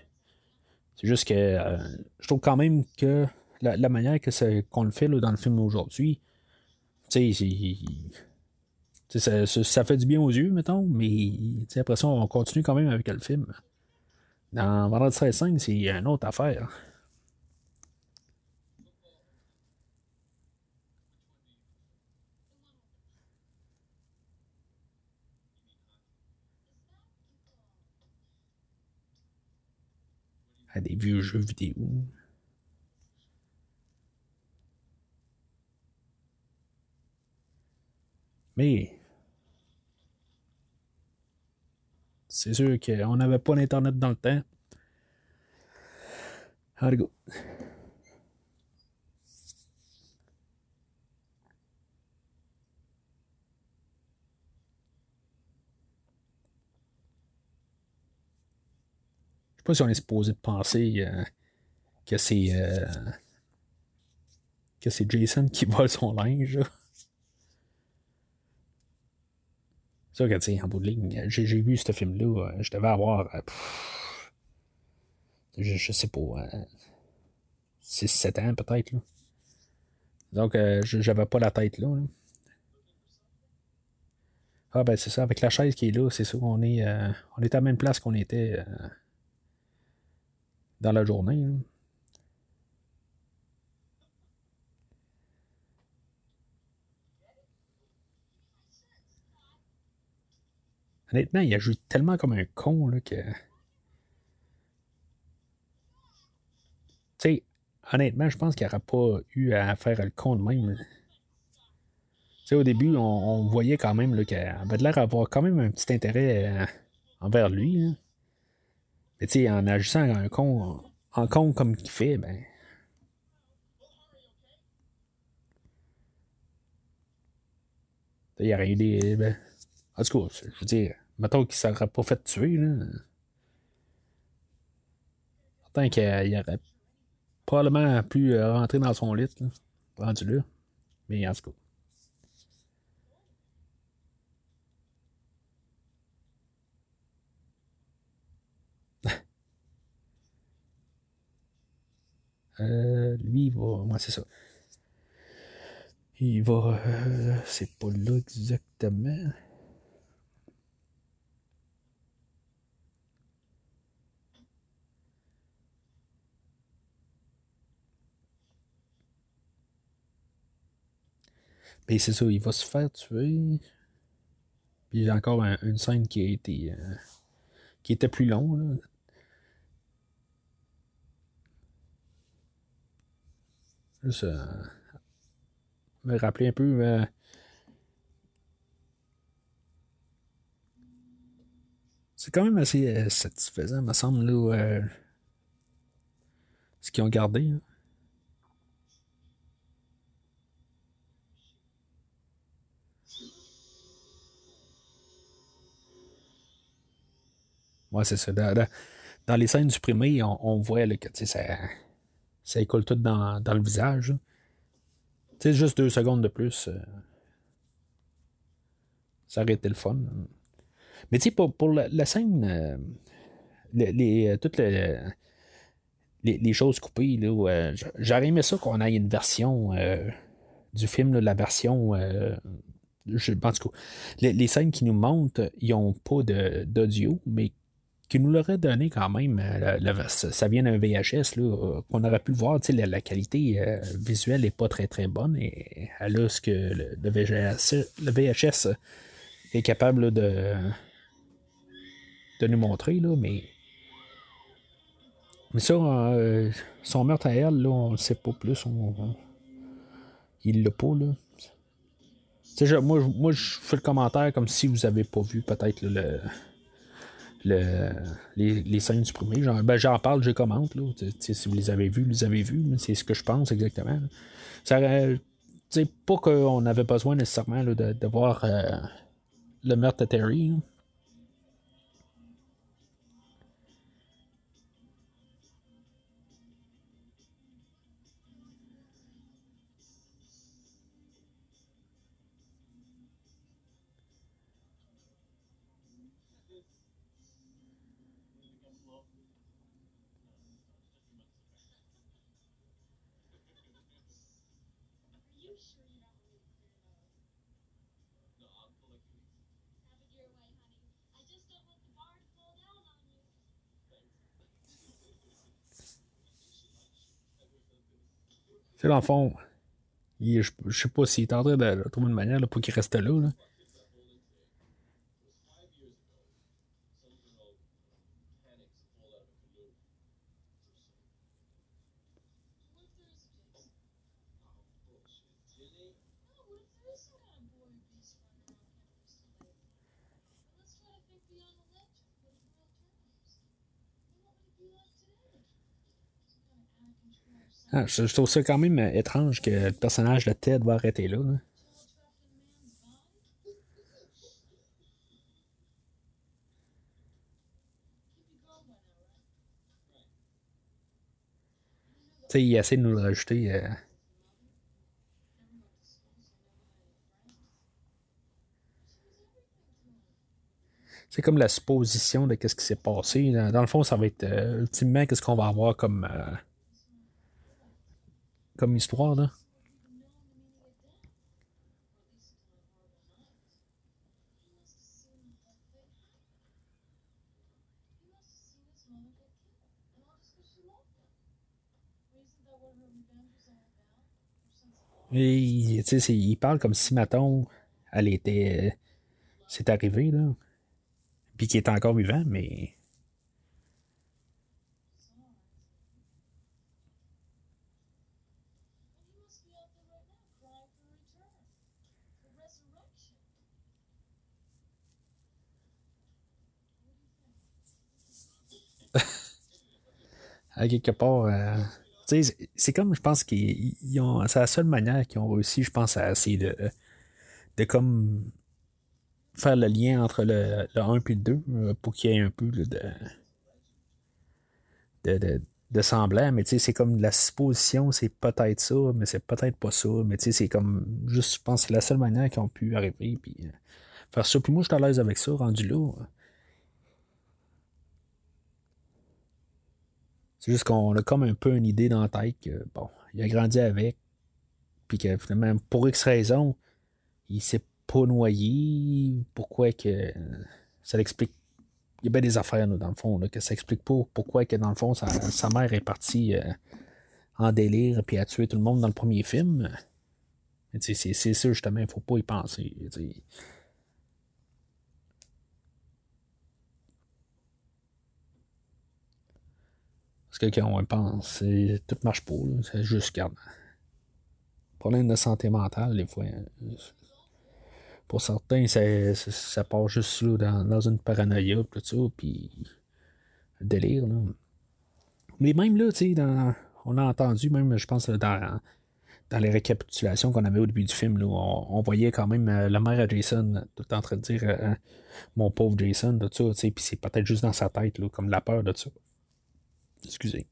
C'est juste que euh, je trouve quand même que la, manière que qu'on le fait dans le film aujourd'hui, ça, ça, fait du bien aux yeux, mettons, mais après ça, on continue quand même avec le film. Dans Vendredi 13 5, c'est une autre affaire. À des vieux jeux vidéo. Mais c'est sûr qu'on n'avait pas d'Internet dans le temps. Allez, go. Je sais pas si on est supposé penser euh, que c'est euh, que c'est Jason qui vole son linge. Ça, que, tu en bout de ligne, j'ai, vu ce film-là, je devais avoir. je, je, sais pas. 6-7 ans, peut-être. Donc, j'avais pas la tête là. Ah ben c'est ça, avec la chaise qui est là, c'est ça, on est, euh, on est à la même place qu'on était euh, dans la journée. Honnêtement, il a joué tellement comme un con là, que. Tu sais, honnêtement, je pense qu'il n'aurait pas eu à faire le con de même au début, on, voyait quand même qu'elle avait l'air d'avoir quand même un petit intérêt euh, envers lui. Mais tu sais, en agissant en con, con comme il fait, ben. Il a rien des. Ben, en tout cas, je veux dire, mettons qu'il ne s'aurait pas fait tuer, là. Tant qu'il aurait probablement pu euh, rentrer dans son lit, là, rendu là. Mais en tout cas. Euh, lui, il va. Moi, c'est ça. Il va. Euh, c'est pas là exactement. Mais c'est ça, il va se faire tuer. Puis a encore une scène qui a été. Euh, qui était plus longue. Juste euh, me rappeler un peu. Euh, c'est quand même assez satisfaisant, me semble, là, ce qu'ils ont gardé. Ouais, c'est ça. Dans, dans, les scènes supprimées, on, on voit que ça, ça écoule tout dans, le visage. Tu juste deux secondes de plus. Euh, ça aurait été le fun. Mais tu sais, pour, pour la, scène, euh, les, euh, toutes les, les, choses coupées, là, j'aurais aimé ça qu'on ait une version du film, la version. je, en tout cas, les, scènes qui nous montrent, ils n'ont pas d'audio, mais qui nous l'aurait donné quand même. Euh, ça vient d'un VHS, là, euh, qu'on aurait pu le voir. La, la qualité euh, visuelle n'est pas très très bonne. Et elle a ce que le, VHS, est capable de, de nous montrer. Là, mais, mais ça, son meurtre à elle, là, on ne sait pas plus. On, il l'a pas. Là. moi, moi, je fais le commentaire comme si vous avez pas vu peut-être le le, les, les, scènes supprimées. J'en, ben, parle, je commente. Là, si vous les avez vus, vous les avez vus, c'est ce que je pense exactement. Ça pas qu'on avait besoin nécessairement de, de, voir euh, le meurtre de Terry. Sais, dans le fond, je, sais pas s'il est en train de, trouver une manière pour qu'il reste là. Ah, je, trouve ça quand même étrange que le personnage de Ted va arrêter là. Tu sais, il essaie de nous le rajouter. Euh... c'est comme la supposition de ce qui s'est passé. Dans, le fond, ça va être euh, ultimement qu'est-ce qu'on va avoir comme, euh, comme histoire. Là. Et il parle comme si, Maton, elle était. C'est arrivé, là puis qui est encore vivant, mais. Quelque part, euh, c'est comme, je pense qu'ils ont, c'est la seule manière qu'ils ont réussi, je pense, à essayer de, de comme faire le lien entre le, 1 et le 2 euh, pour qu'il y ait un peu de, de, de, semblant. Mais c'est comme la supposition, c'est peut-être ça, mais c'est peut-être pas ça. Mais c'est comme juste, je pense c'est la seule manière qu'ils ont pu arriver. Puis euh, faire ça. Puis moi, je suis à l'aise avec ça, rendu là. C'est juste qu'on a comme un peu une idée dans la tête que, bon, il a grandi avec, puis que finalement, pour X raison, il s'est pas noyé, pourquoi que ça l'explique. Il y a bien des affaires dans le fond, que ça explique pas pourquoi que dans le fond sa, mère est partie euh, en délire puis a tué tout le monde dans le premier film. C'est ça justement, il faut pas y penser. Parce que quand on pense, tout marche pas. C'est juste, garde. Problème de santé mentale, des fois. Hein, pour certains, ça, ça, part juste là, dans, dans, une paranoïa, tout ça, puis délire. Là. Mais même là, tu sais, on a entendu, même, je pense, dans, dans les récapitulations qu'on avait au début du film, là, on, voyait quand même euh, la mère à Jason tout en train de dire euh, mon pauvre Jason, tout ça, puis c'est peut-être juste dans sa tête, là, comme la peur de ça. Excusez.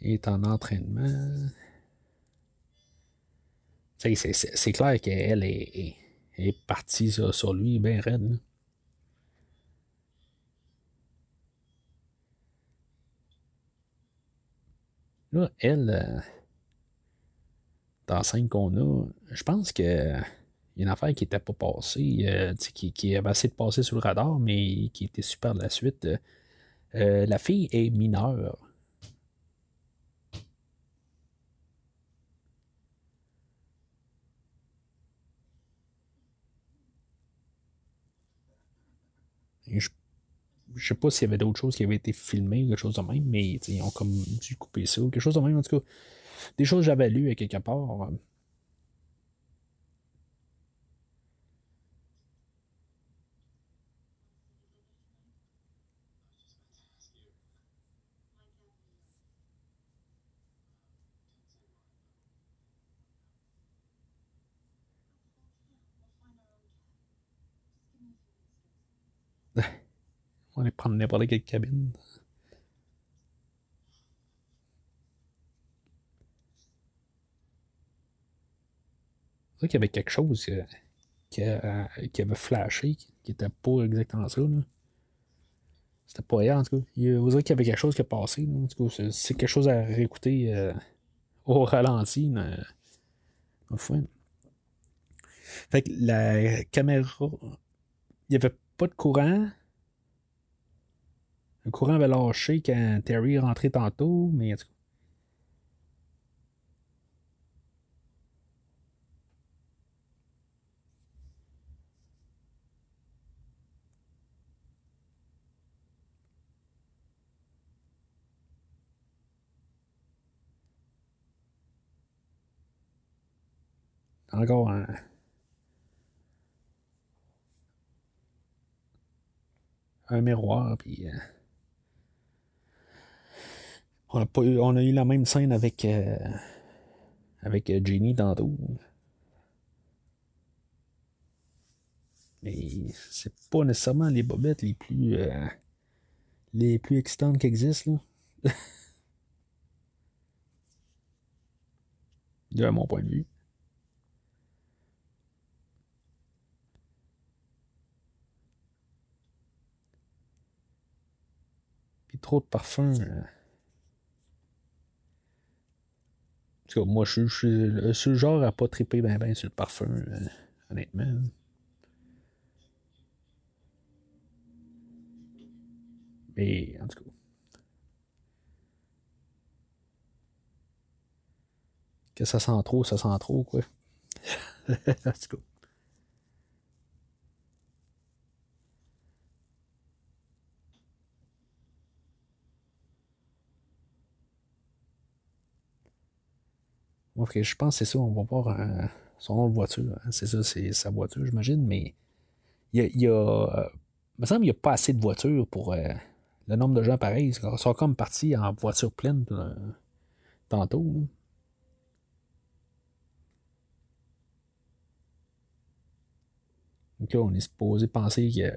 Il est en entraînement. C'est clair qu'elle est, est, partie sur lui, bien raide. Là, elle, euh, dans la scène qu'on a, je pense que y a une affaire qui n'était pas passée, euh, qui, qui, avait essayé de passer sous le radar, mais qui était super de la suite. Euh, la fille est mineure. Je sais pas s'il y avait d'autres choses qui avaient été filmées ou quelque chose de même, mais ils ont comme dû couper ça ou quelque chose de même. En tout cas, des choses que j'avais lues à quelque part. On va aller prendre n'importe quelle cabine. C'est qu'il y avait quelque chose qui, euh, qui, avait flashé, qui n'était pas exactement ça. C'était pas hier, en tout cas. Il vous qu'il y avait quelque chose qui a passé. En tout cas, c'est quelque chose à réécouter euh, au ralenti. Fait que la caméra, il n'y avait pas de courant. Le courant avait lâché quand Terry est rentré tantôt, mais en tout cas. Encore un. un miroir, puis. Euh, On a, eu, on a eu la même scène avec, euh, avec euh, Jenny tantôt. Mais c'est pas nécessairement les bobettes les plus euh, les plus excitantes qui existent là. de mon point de vue. Puis trop de parfum. Euh... moi, je, suis le genre à pas triper ben ben sur le parfum, euh, honnêtement. Mais, en tout cas. Que ça sent trop, ça sent trop, quoi. en tout cas. Je pense que c'est ça, on va voir euh, son nom de voiture. Hein. C'est ça, c'est sa voiture, j'imagine, mais il y a. Y a euh, il me semble qu'il n'y a pas assez de voitures pour euh, le nombre de gens pareils. Ils sont comme partis en voiture pleine tantôt. Ok, on est supposé penser que.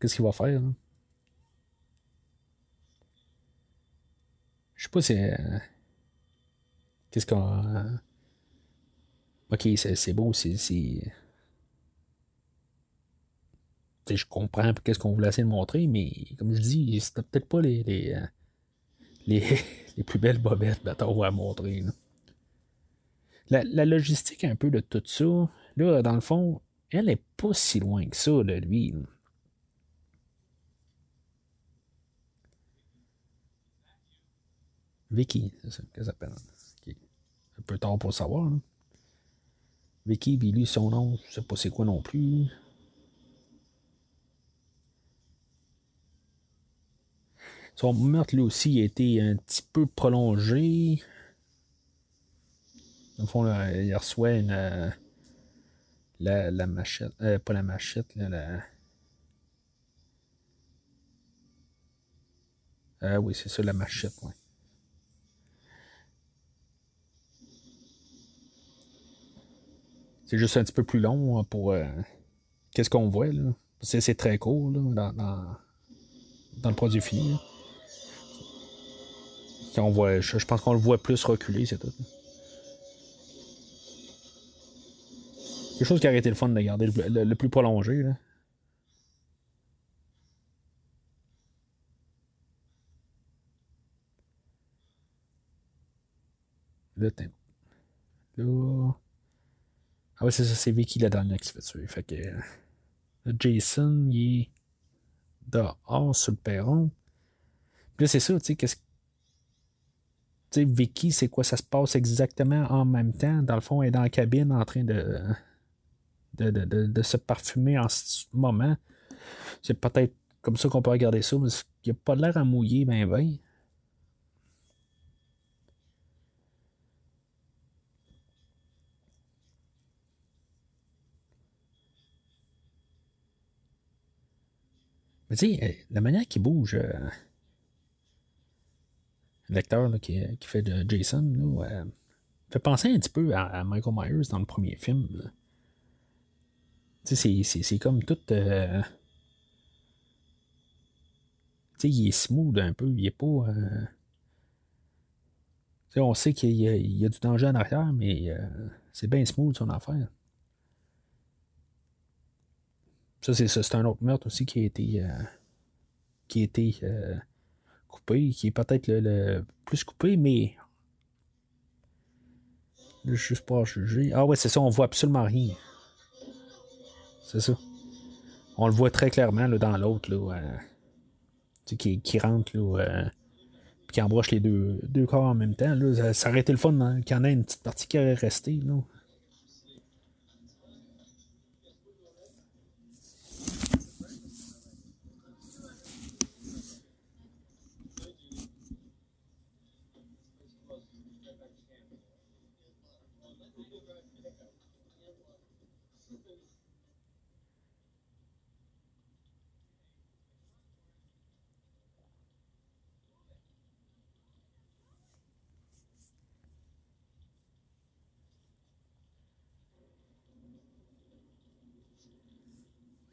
Qu'est-ce qu'il va faire? Je sais pas si. Qu'est-ce qu'on. Ok, c'est beau, c'est. Je comprends qu'est-ce qu'on voulait essayer de montrer, mais comme je dis, c'était peut-être pas les, les, euh, les, plus belles bobettes qu'on va montrer. La, la, logistique un peu de tout ça, là, dans le fond, elle est pas si loin que ça de lui. Vicky, c'est ça qu'elle s'appelle un peu tard pour savoir. Vicky, Billy, son nom, je sais pas c'est quoi non plus. Son meurtre, lui aussi, a été un petit peu prolongé. Le fond, il reçoit une. Euh, la, machette. Euh, pas la machette, là, la. Ah oui, c'est ça, la machette, ouais. C'est juste un petit peu plus long hein, pour. Euh, qu'est-ce qu'on voit, là? C'est très court, là, dans, le produit fini. Voit, je, pense qu'on le voit plus reculer, c'est tout. Quelque chose qui a arrêté le fun de garder le, plus prolongé, là. Le temps. Là. Ah ouais, c'est ça, c'est Vicky la dernière qui se fait tuer. Fait que euh, Jason, il est dehors sur le perron. Puis là, c'est ça, tu sais, qu'est-ce tu sais, Vicky, c'est quoi ça se passe exactement en même temps? Dans le fond, elle est dans la cabine en train de, de, de, de, se parfumer en ce moment. C'est peut-être comme ça qu'on peut regarder ça, mais il n'y a pas l'air à mouiller, ben ben. Mais tu sais, euh, la manière qu'il bouge, euh, l'acteur qui, qui, fait de Jason, là, euh, fait penser un petit peu à, Michael Myers dans le premier film. Tu sais, c'est comme tout. tu sais, il est smooth un peu, il est pas. On sait qu'il y, y, a du danger en arrière, mais c'est bien smooth son affaire. Ça, c'est un autre meurtre aussi qui a été, euh, qui a été euh, coupé, qui est peut-être le, plus coupé, mais. je juste pas juger. Ah ouais, c'est ça, on voit absolument rien. C'est ça. On le voit très clairement là, dans l'autre, là, euh, qui, qui rentre, là, qui embroche les deux, deux corps en même temps. Là, ça, aurait été le fun hein, qu'il y en ait une petite partie qui aurait resté. Là.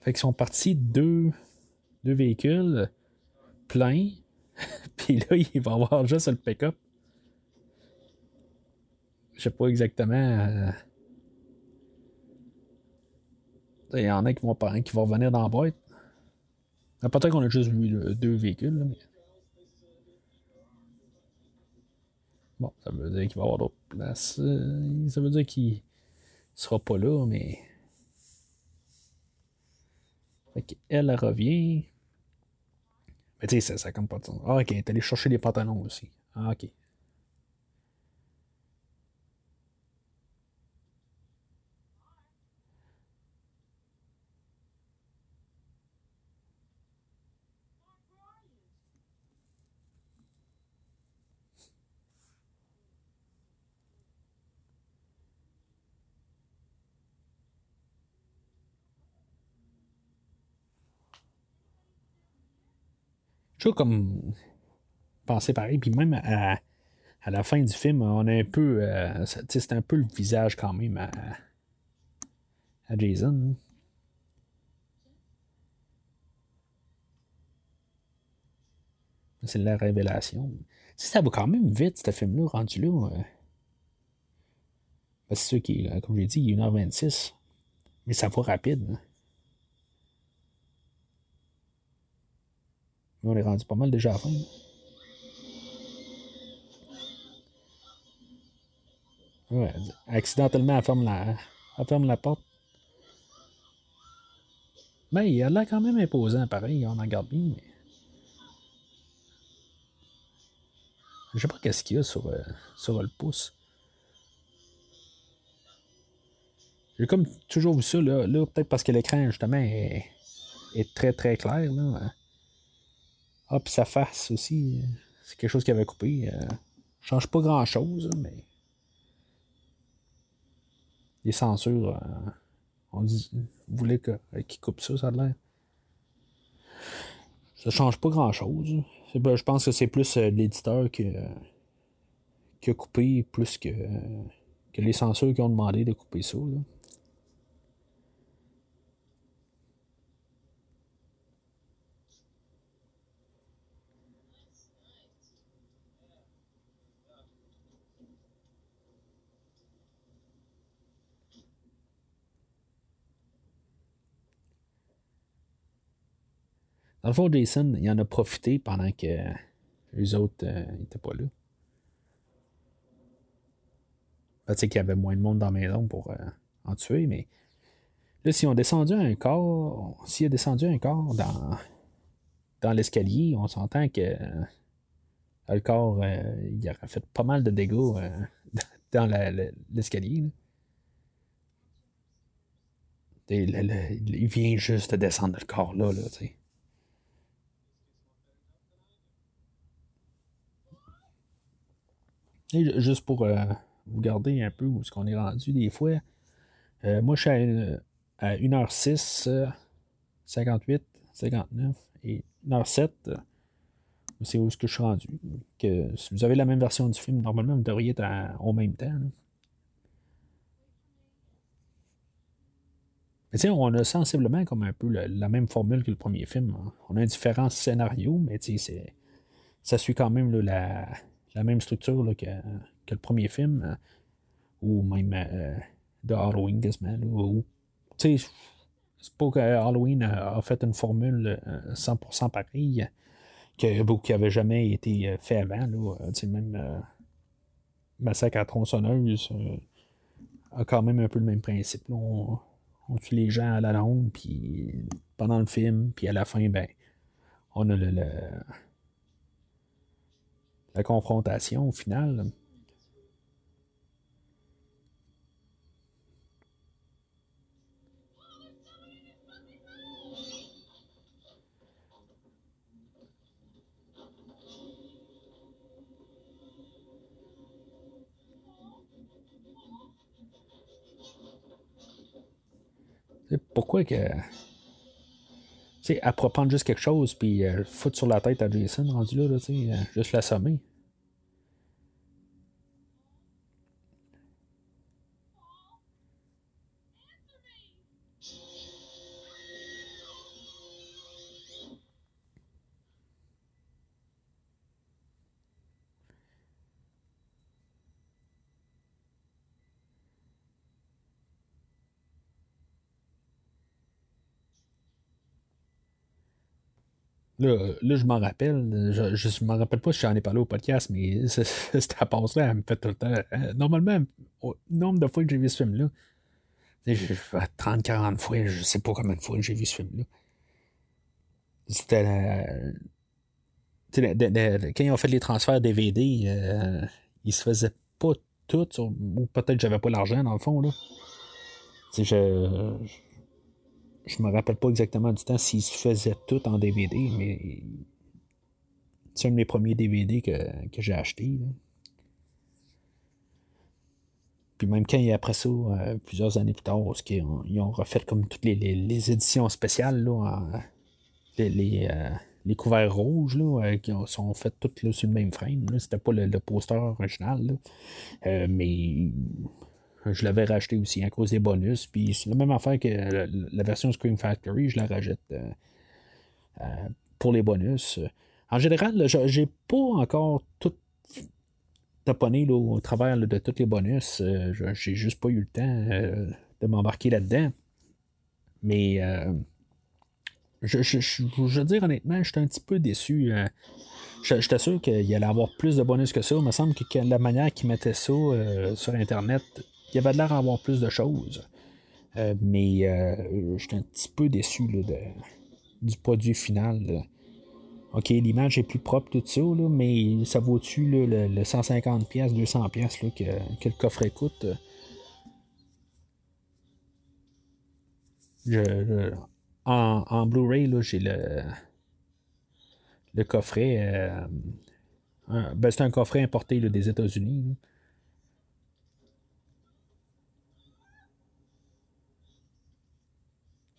Fait qu'ils sont partis deux, deux véhicules pleins. Puis là, il va avoir juste le pick-up. Je sais pas exactement. Euh, il y en a qui vont, qui vont revenir dans la boîte. Ah, peut-être qu'on a juste vu deux véhicules. mais... Bon, ça veut dire qu'il va y avoir d'autres places. Ça veut dire qu'il sera pas là, mais. Elle revient. Mais tu sais, ça, ça compte pas de sens. Ah, ok, elle est allée chercher les pantalons aussi. Ah, ok. Comme penser pareil. Puis même à, la fin du film, on a un peu. Euh, c'est un peu le visage quand même à, Jason. C'est la révélation. ça va quand même vite, ce film-là, rendu là. Euh. C'est sûr qu'il, comme j'ai dit, il est 1h26. Mais ça va rapide. Hein. On est rendu pas mal déjà à la fin. Ouais, accidentellement, elle ferme la, ferme la porte. Mais il a l'air quand même imposant, pareil, on en garde bien, mais. Je sais pas qu'est-ce qu'il y a sur, euh, sur le pouce. J'ai comme toujours vu ça, là, là peut-être parce que l'écran, justement, est, est, très très clair. Là. Hein. Ah, puis sa face aussi, c'est quelque chose qu'il avait coupé. Euh, change pas grand-chose, mais. Les censures, euh, on dit, voulait euh, qu'il coupe ça, ça a l'air. Ça change pas grand-chose. Je pense que c'est plus l'éditeur qui, a coupé plus que, que les censures qui ont demandé de couper ça. Dans Jason, il en a profité pendant que les autres n'étaient euh, pas là. Ben, tu sais qu'il y avait moins de monde dans la maison pour euh, en tuer, mais là, si on descendu un corps, s'il a descendu un corps dans, dans l'escalier, on s'entend que euh, le corps, il aurait fait pas mal de dégâts dans l'escalier. il vient juste de descendre le corps là, là tu sais. Juste pour euh, vous garder un peu où est-ce qu'on est rendu des fois. Euh, moi, je suis à, 1h06, 58, 59 et 1h07. C'est où est-ce que je suis rendu. Que, si vous avez la même version du film, normalement, vous devriez être en même temps. Mais on a sensiblement comme un peu la, même formule que le premier film. On a un différent scénario, mais ça suit quand même la, la même structure que, que, le premier film, euh, ou même euh, de Halloween quasiment. c'est pas que Halloween a, fait une formule 100% euh, pareille, qui avait jamais été fait avant. Là, même Massacre à tronçonneuse a quand même un peu le même principe. On, tue les gens à la longue, puis pendant le film, puis à la fin, ben, on a le la confrontation au final. pourquoi que. Sais, elle prendre juste quelque chose, puis euh, foutre sur la tête à Jason, rendu là, là sais, euh, juste l'assommer. Là, je m'en rappelle. Je ne m'en rappelle pas si j'en ai parlé au podcast, mais cette passe-là, elle me fait tout le temps. Euh, normalement, au nombre de fois que j'ai vu ce film-là, 30-40 fois, je sais pas combien de fois j'ai vu ce film-là. C'était. quand ils ont fait les transferts DVD, euh, ils se faisaient pas tout, ou peut-être j'avais pas l'argent dans le fond. Là. je je me rappelle pas exactement du temps s'il se faisait tout en DVD, mais c'est un de mes premiers DVD que, j'ai acheté. Puis même quand après ça, euh, plusieurs années plus tard, ils ont, ont refait comme toutes les, éditions spéciales, là, les, euh, les, couverts rouges, là, euh, qui sont faits toutes sur le même frame. C'était pas le, poster original. mais je l'avais racheté aussi à cause des bonus. Puis c'est la même affaire que la, version Scream Factory, je la rachète euh, euh, pour les bonus. En général, j'ai pas encore tout taponné au travers de tous les bonus. Euh, j'ai juste pas eu le temps de m'embarquer là-dedans. Mais je, veux dire honnêtement, j'étais un petit peu déçu. J'étais sûr qu'il allait avoir plus de bonus que ça. Il me semble que la manière qu'ils mettaient ça sur Internet il y avait l'air d'avoir plus de choses. Euh, mais euh, j'étais un petit peu déçu du produit final. OK, l'image est plus propre, tout ça, mais ça vaut-tu le, 150$, 200$ que, le coffret coûte? en, Blu-ray, j'ai le, le coffret. Euh, ben, c'est un coffret importé des États-Unis.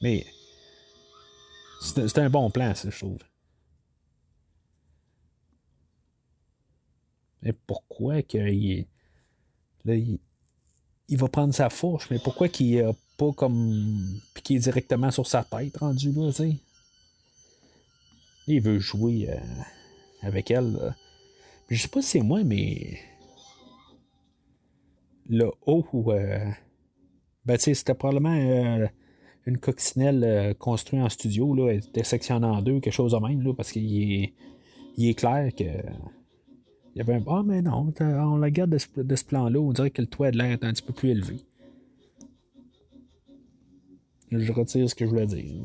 Mais c'est un bon plan, ça, je trouve. Mais pourquoi qu'il là, il, va prendre sa fourche, mais pourquoi qu'il a pas comme piqué directement sur sa tête rendu là, tu sais? Il veut jouer euh, avec elle. Je sais pas si c'est moi, mais le haut, euh... ben tu sais, c'était probablement euh, une coccinelle euh, construite en studio, là, elle était sectionnée en deux, quelque chose de même, là, parce qu'il est, il est clair que. Il y avait un. Ah, mais non, on la garde de ce, plan-là, on dirait que le toit de l'air est un petit peu plus élevé. Je retire ce que je voulais dire.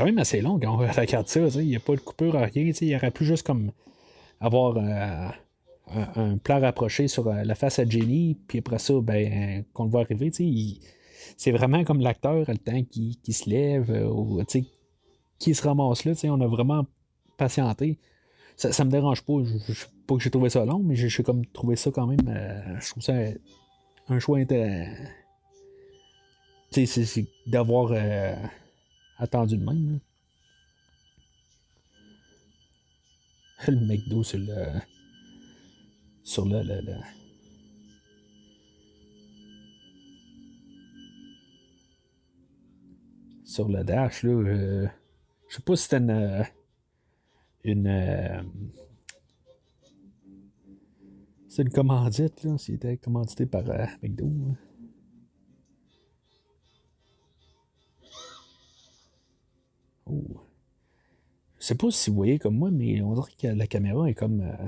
Quand même assez long quand on regarde ça. Il n'y a pas de coupure à rien. Il aurait pu juste comme avoir euh, un, plan rapproché sur euh, la face à Jenny, puis après ça, ben, qu'on le voit arriver. c'est vraiment comme l'acteur le temps qui, se lève euh, ou qui se ramasse là. On a vraiment patienté. Ça, ça me dérange pas. Je, je, pas que j'ai trouvé ça long, mais j'ai comme trouvé ça quand même. je trouve ça un choix intéressant. C'est d'avoir attendu de même. Le McDo sur le. Sur le. sur le dash, là. Euh, je sais pas si c'était une. Une. Euh, c'est une commandite, là. C'était commandité par euh, McDo. Hein. Oh. Je sais pas si vous voyez comme moi, mais on dirait que la caméra est comme. Euh,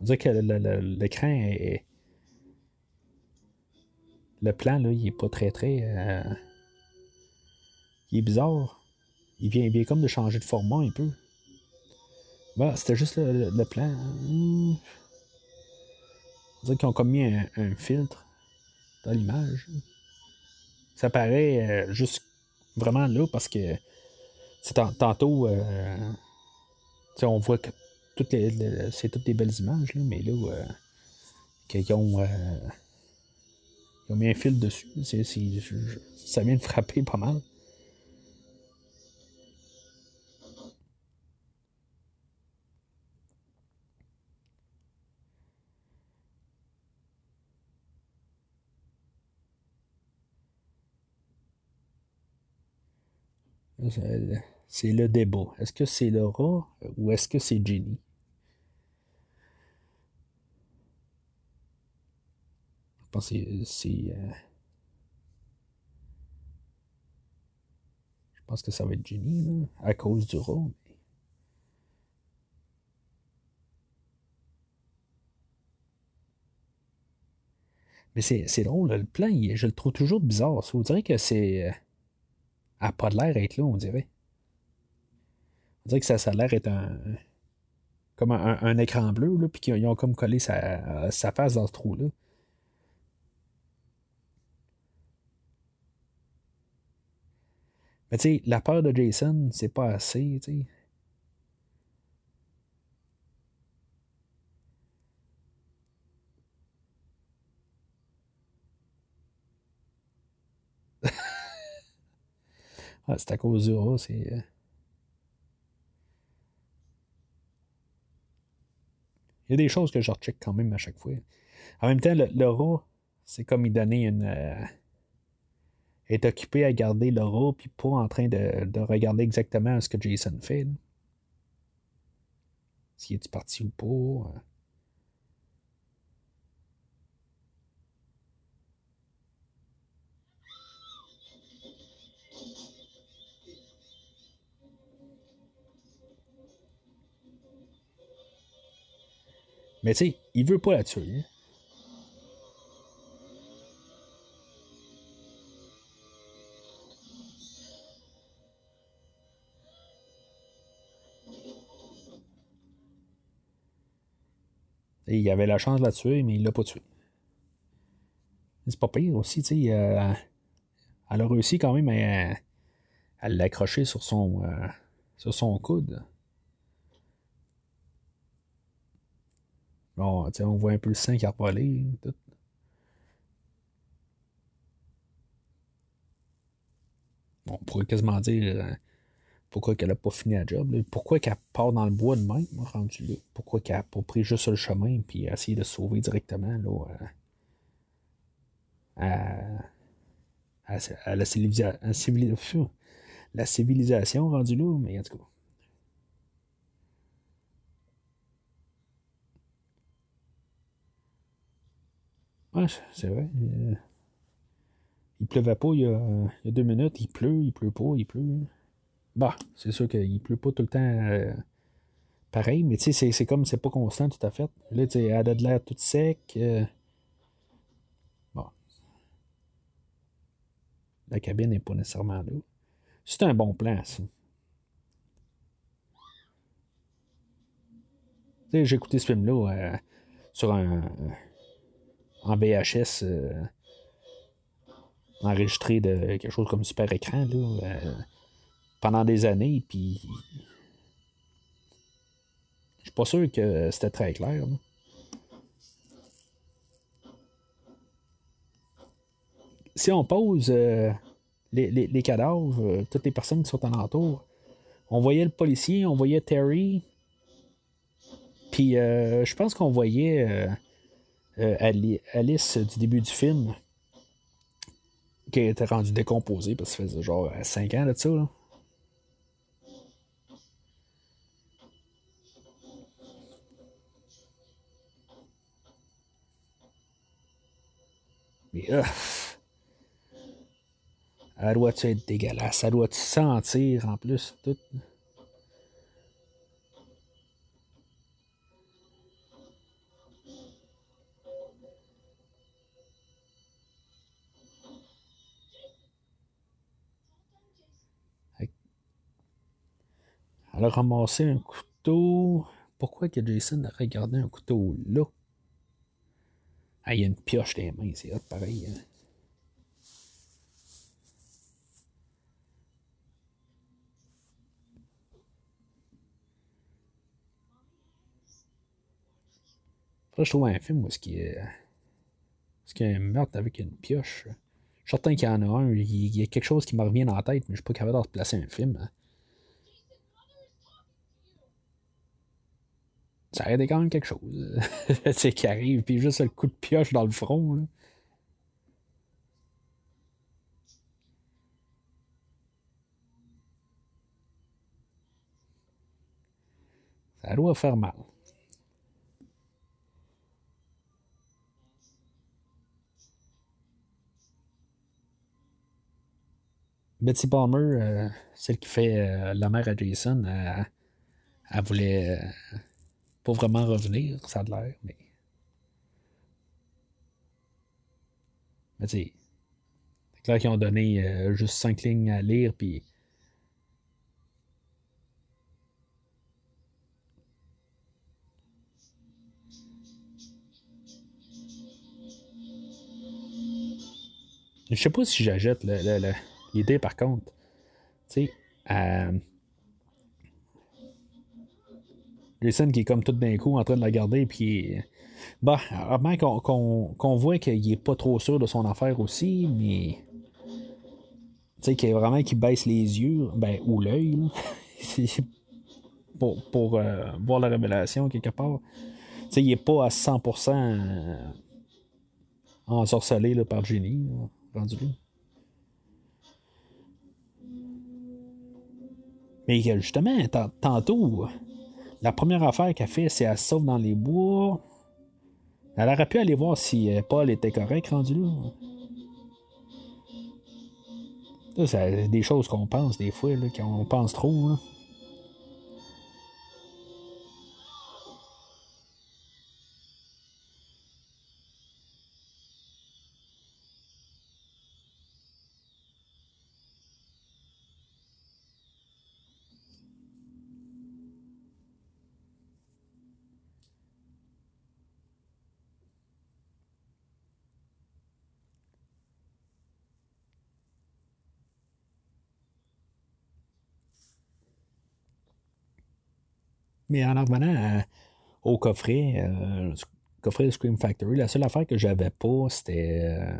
on dirait que l'écran est. Le plan, là, il est pas très, très. Euh, il est bizarre. Il vient, il comme de changer de format un peu. Bah, c'était juste le, plan. On dirait qu'ils ont comme mis un, filtre dans l'image. Ça paraît euh, juste vraiment là parce que tantôt, euh, on voit que toutes les, c'est toutes des belles images, là, mais là, euh, qu'ils ont, euh, ils ont mis un fil dessus. ça vient de frapper pas mal. C'est le débat. Est-ce que c'est le rat euh, ou est-ce que c'est Jenny? Je pense que c'est. Euh, je pense que ça va être Jenny, là, à cause du rat. Mais... Mais c'est drôle, le plan, je le trouve toujours bizarre. On dirait que c'est. Euh, euh, a pas de l'air être là, on dirait. On dirait que ça, a l'air d'être un. Comme un, écran bleu, là, puis qu'ils ont comme collé sa, sa face dans ce trou-là. Mais tu sais, la peur de Jason, c'est pas assez, tu sais. Ah, c'est à cause du rat, c'est. Euh. Il y a des choses que je recheck quand même à chaque fois. En même temps, le, rat, c'est comme il donnait une. Euh, est occupé à garder le rat, puis pas en train de, regarder exactement ce que Jason fait. S'il est parti ou pas. Mais tu sais, il veut pas la tuer. Il avait la chance de la tuer, mais il l'a pas tué. C'est pas pire aussi, tu sais. Euh, elle a réussi quand même à, l'accrocher sur son, euh, sur son coude. On voit un peu le sang qui a volé. Tout. on pourrait quasiment dire euh, pourquoi qu'elle n'a pas fini la job. Pourquoi qu'elle part dans le bois de même, rendu là? Pourquoi qu'elle n'a pas pris juste le chemin puis essayé de sauver directement là, à, la, civilisation, la civilisation rendue là, mais en tout cas. Ouais, c'est vrai. Euh, il pleuvait pas il y, a, deux minutes, il pleut, il pleut pas, il pleut. Bah, c'est sûr qu'il pleut pas tout le temps euh, pareil, mais tu sais, c'est comme c'est pas constant tout à fait. Là, tu sais, elle a de l'air tout sec. Euh. Bon. La cabine n'est pas nécessairement là. C'est un bon plan, ça. Tu sais, j'ai écouté ce film-là sur un. En VHS enregistré de quelque chose comme super écran, là pendant des années, puis je suis pas sûr que c'était très clair. Si on pose euh, les, cadavres, euh, toutes les personnes qui sont alentour, on voyait le policier, on voyait Terry, puis euh, je pense qu'on voyait Alice du début du film, qui était rendue décomposée parce que ça faisait genre 5 ans de ça. Là. Mais euh, elle doit être dégueulasse? Elle doit sentir en plus tout? Elle a ramassé un couteau. Pourquoi que Jason a regardé un couteau là? Ah, il y a une pioche dans les mains, c'est hot pareil. Hein. Je trouve un film où est-ce qu'il y a... Est-ce qu'il y a un meurtre avec une pioche? Je suis certain qu'il y en a un. Il y a quelque chose qui me revient la tête, mais je suis pas capable de replacer un film. Hein. ça aurait été quand même quelque chose. Euh, c'est qui arrive, puis juste le coup de pioche dans le front. Ça doit faire mal. Betty Palmer, euh, celle qui fait euh, la mère à Jason, elle voulait vraiment revenir, ça a l'air, mais. Mais tu c'est clair qu'ils ont donné juste cinq lignes à lire, puis Je sais pas si j'achète l'idée par contre. Tu sais, euh, Jason qui est comme tout d'un coup en train de la garder, puis. Bah, qu'on qu'on voit qu'il est pas trop sûr de son affaire aussi, mais. Tu sais, qu'il vraiment qui baisse les yeux, ben, ou l'œil, pour, pour euh, voir la révélation quelque part. Tu sais, il est pas à 100% euh, ensorcelé là, par Jenny rendu Mais justement, tantôt, la première affaire qu'elle fait, c'est qu'elle sauve dans les bois. Elle aurait pu aller voir si euh, Paul était correct rendu là. Ça, c'est des choses qu'on pense des fois, qu'on pense trop. Mais en revenant au coffret, euh, coffret de Scream Factory, la seule affaire que j'avais pas, c'était euh,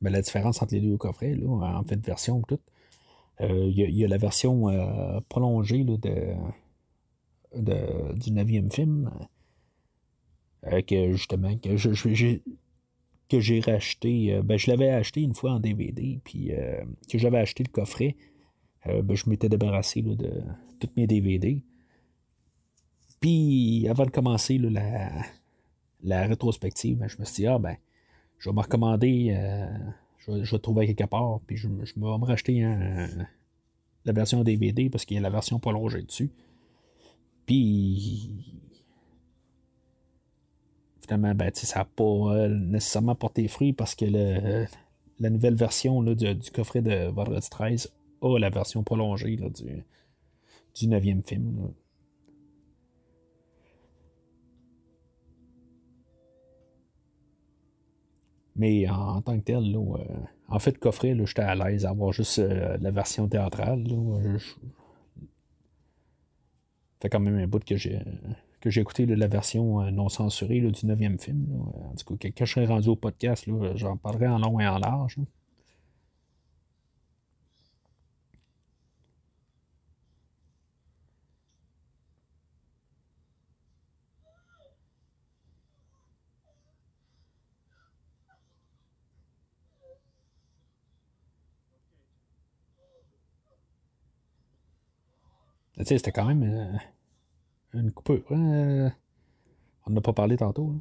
ben, la différence entre les deux coffrets, là, en fait, version tout. Euh, il y, a la version prolongée de, de, du 9e film que justement que j'ai racheté. ben, je l'avais acheté une fois en DVD, puis que j'avais acheté le coffret. Ben, je m'étais débarrassé de tous mes DVD. Puis, avant de commencer la, rétrospective, ben, je me suis dit, ah ben, je vais me recommander, euh, je, vais, trouver quelque part, puis je, vais me racheter la version DVD parce qu'il y a la version prolongée dessus. Puis, finalement, ben, ça n'a pas euh, nécessairement porté fruit parce que la nouvelle version du, coffret de Vendredi 13 a la version prolongée du, du 9e film. Mais en, tant que tel, euh, en fait, coffret, j'étais à l'aise à avoir juste euh, la version théâtrale. Là, fait quand même un bout que j'ai que j'ai écouté la version euh, non censurée du 9e film. En tout cas, quand je serai rendu au podcast, j'en parlerai en long et en large. C'était quand même euh, une coupure. Hein. on n'a pas parlé tantôt.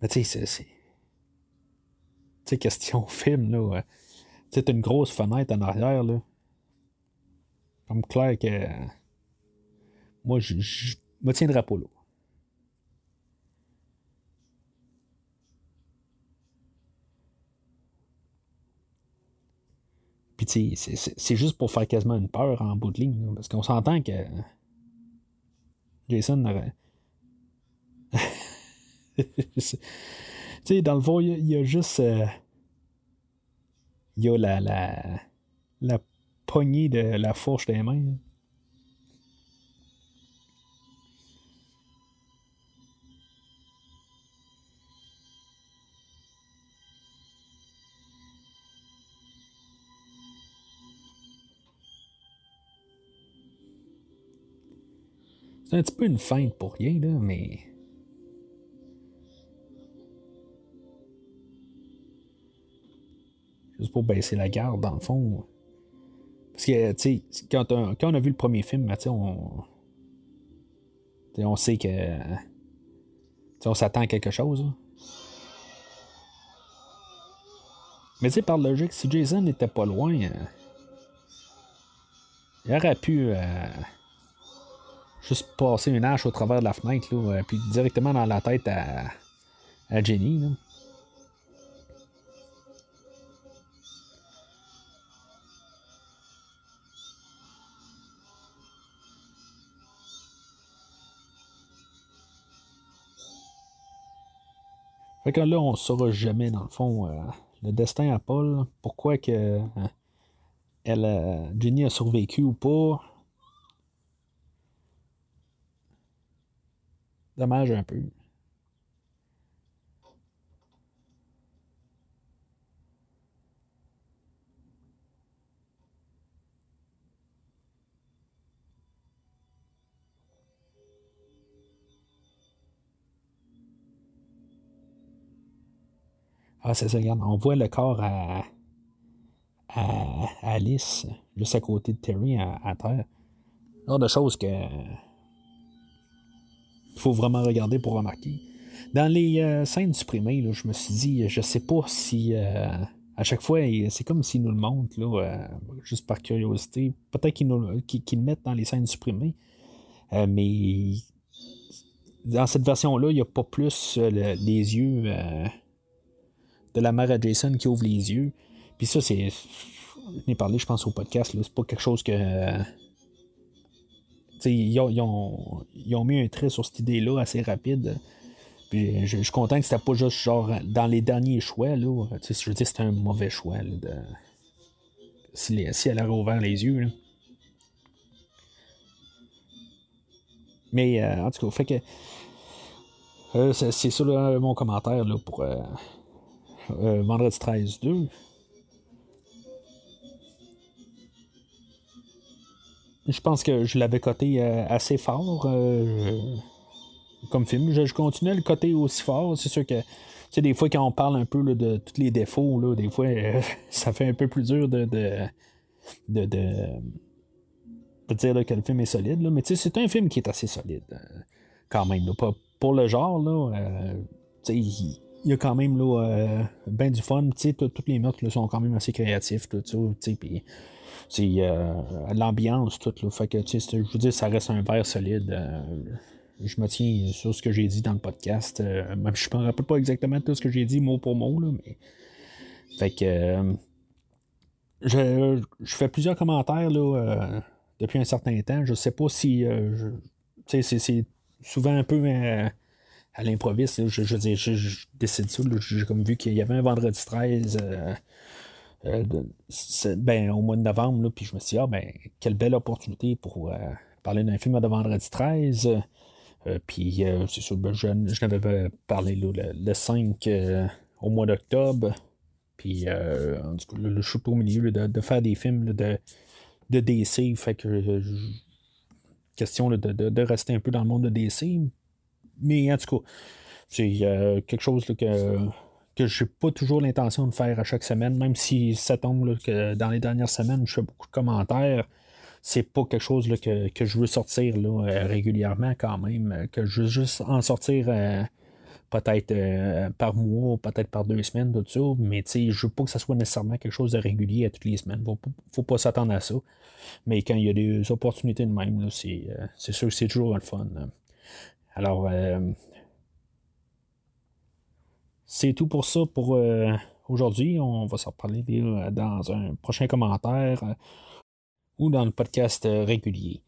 Mais tu sais, c'est. Tu question film, là. C'est une grosse fenêtre en arrière, là. Comme clair que. Moi, je me tiendrai pas là. Puis, c'est juste pour faire quasiment une peur en bout de ligne. parce qu'on s'entend que Jason tu sais, dans le fond, il y, a juste. Euh, il y a la, la, la poignée de la fourche des mains. C'est un petit peu une feinte pour rien, là, mais. Juste pour baisser la garde, dans le fond. Parce que, tu sais, quand, on a vu le premier film, ben, on. on sait que. on s'attend à quelque chose. Mais tu sais, par logique, si Jason n'était pas loin, euh, il aurait pu euh, juste passer une hache au travers de la fenêtre, là, puis directement dans la tête à, Jenny. Là. Fait que là, on ne saura jamais, dans le fond, euh, le destin à Paul. Pourquoi que euh, elle, euh, Jenny a survécu ou pas. Dommage un peu. Ah, c'est ça, regarde. On voit le corps à, à, Alice, juste à côté de Terry à, terre. Genre de choses que. Il faut vraiment regarder pour remarquer. Dans les euh, scènes supprimées, je me suis dit, je sais pas si. Euh, à chaque fois, c'est comme s'ils nous le montrent, là, euh, juste par curiosité. Peut-être qu'ils, le mettent dans les scènes supprimées. mais dans cette version-là, il n'y a pas plus les yeux de la mère à Jason qui ouvre les yeux. Puis ça, c'est. Je n'ai parlé, je pense, au podcast. C'est pas quelque chose que. Ils ont, ils, ont, ils ont, mis un trait sur cette idée-là assez rapide. Puis je, suis content que c'était pas juste genre dans les derniers choix. Là, je veux dire, c'était un mauvais choix. de... si, elle avait ouvert les yeux. Mais euh, en tout cas, fait que. Euh, c'est ça mon commentaire là, pour, euh, euh, vendredi 13 Je pense que je l'avais coté euh, assez fort euh, comme film. Je, continue à le coter aussi fort. C'est sûr que tu des fois quand on parle un peu de tous les défauts, là, des fois ça fait un peu plus dur de, de, de, dire que le film est solide. Mais c'est un film qui est assez solide quand même. Pour le genre, il, y a quand même là, euh, ben du fun. Tous les meurtres sont quand même assez créatifs. Tout ça, puis c'est euh, l'ambiance, tout. Là, fait que, je vous dis, ça reste un verre solide. Euh, je me tiens sur ce que j'ai dit dans le podcast. même je me rappelle pas exactement tout ce que j'ai dit mot pour mot, là, mais. Fait que. je, je, fais plusieurs commentaires là, depuis un certain temps. Je sais pas si. sais c'est souvent un peu à l'improviste. Je, je, je, je, décide ça. J'ai comme vu qu'il y avait un vendredi 13 euh, euh, ben, au mois de novembre. puis je me suis dit, ah, ben, quelle belle opportunité pour euh, parler d'un film de vendredi 13. puis c'est sûr, ben, je, n'avais parlé le, le, 5 au mois d'octobre. Puis en tout cas, le, je au milieu de, faire des films de, de DC. Fait que question de, de, rester un peu dans le monde de DC. Mais en tout cas, c'est euh, quelque chose que, que je n'ai pas toujours l'intention de faire à chaque semaine, même si ça tombe que dans les dernières semaines, je fais beaucoup de commentaires. C'est pas quelque chose que, je veux sortir là, euh, régulièrement quand même, que je veux juste en sortir euh, peut-être par mois, peut-être par deux semaines, tout ça, mais je veux pas que ça soit nécessairement quelque chose de régulier à toutes les semaines. Faut, faut pas s'attendre à ça. Mais quand il y a des opportunités de même, c'est sûr que c'est toujours le fun. Alors, euh, c'est tout pour ça pour euh, aujourd'hui. On va s'en reparler dans un prochain commentaire euh, ou dans le podcast régulier.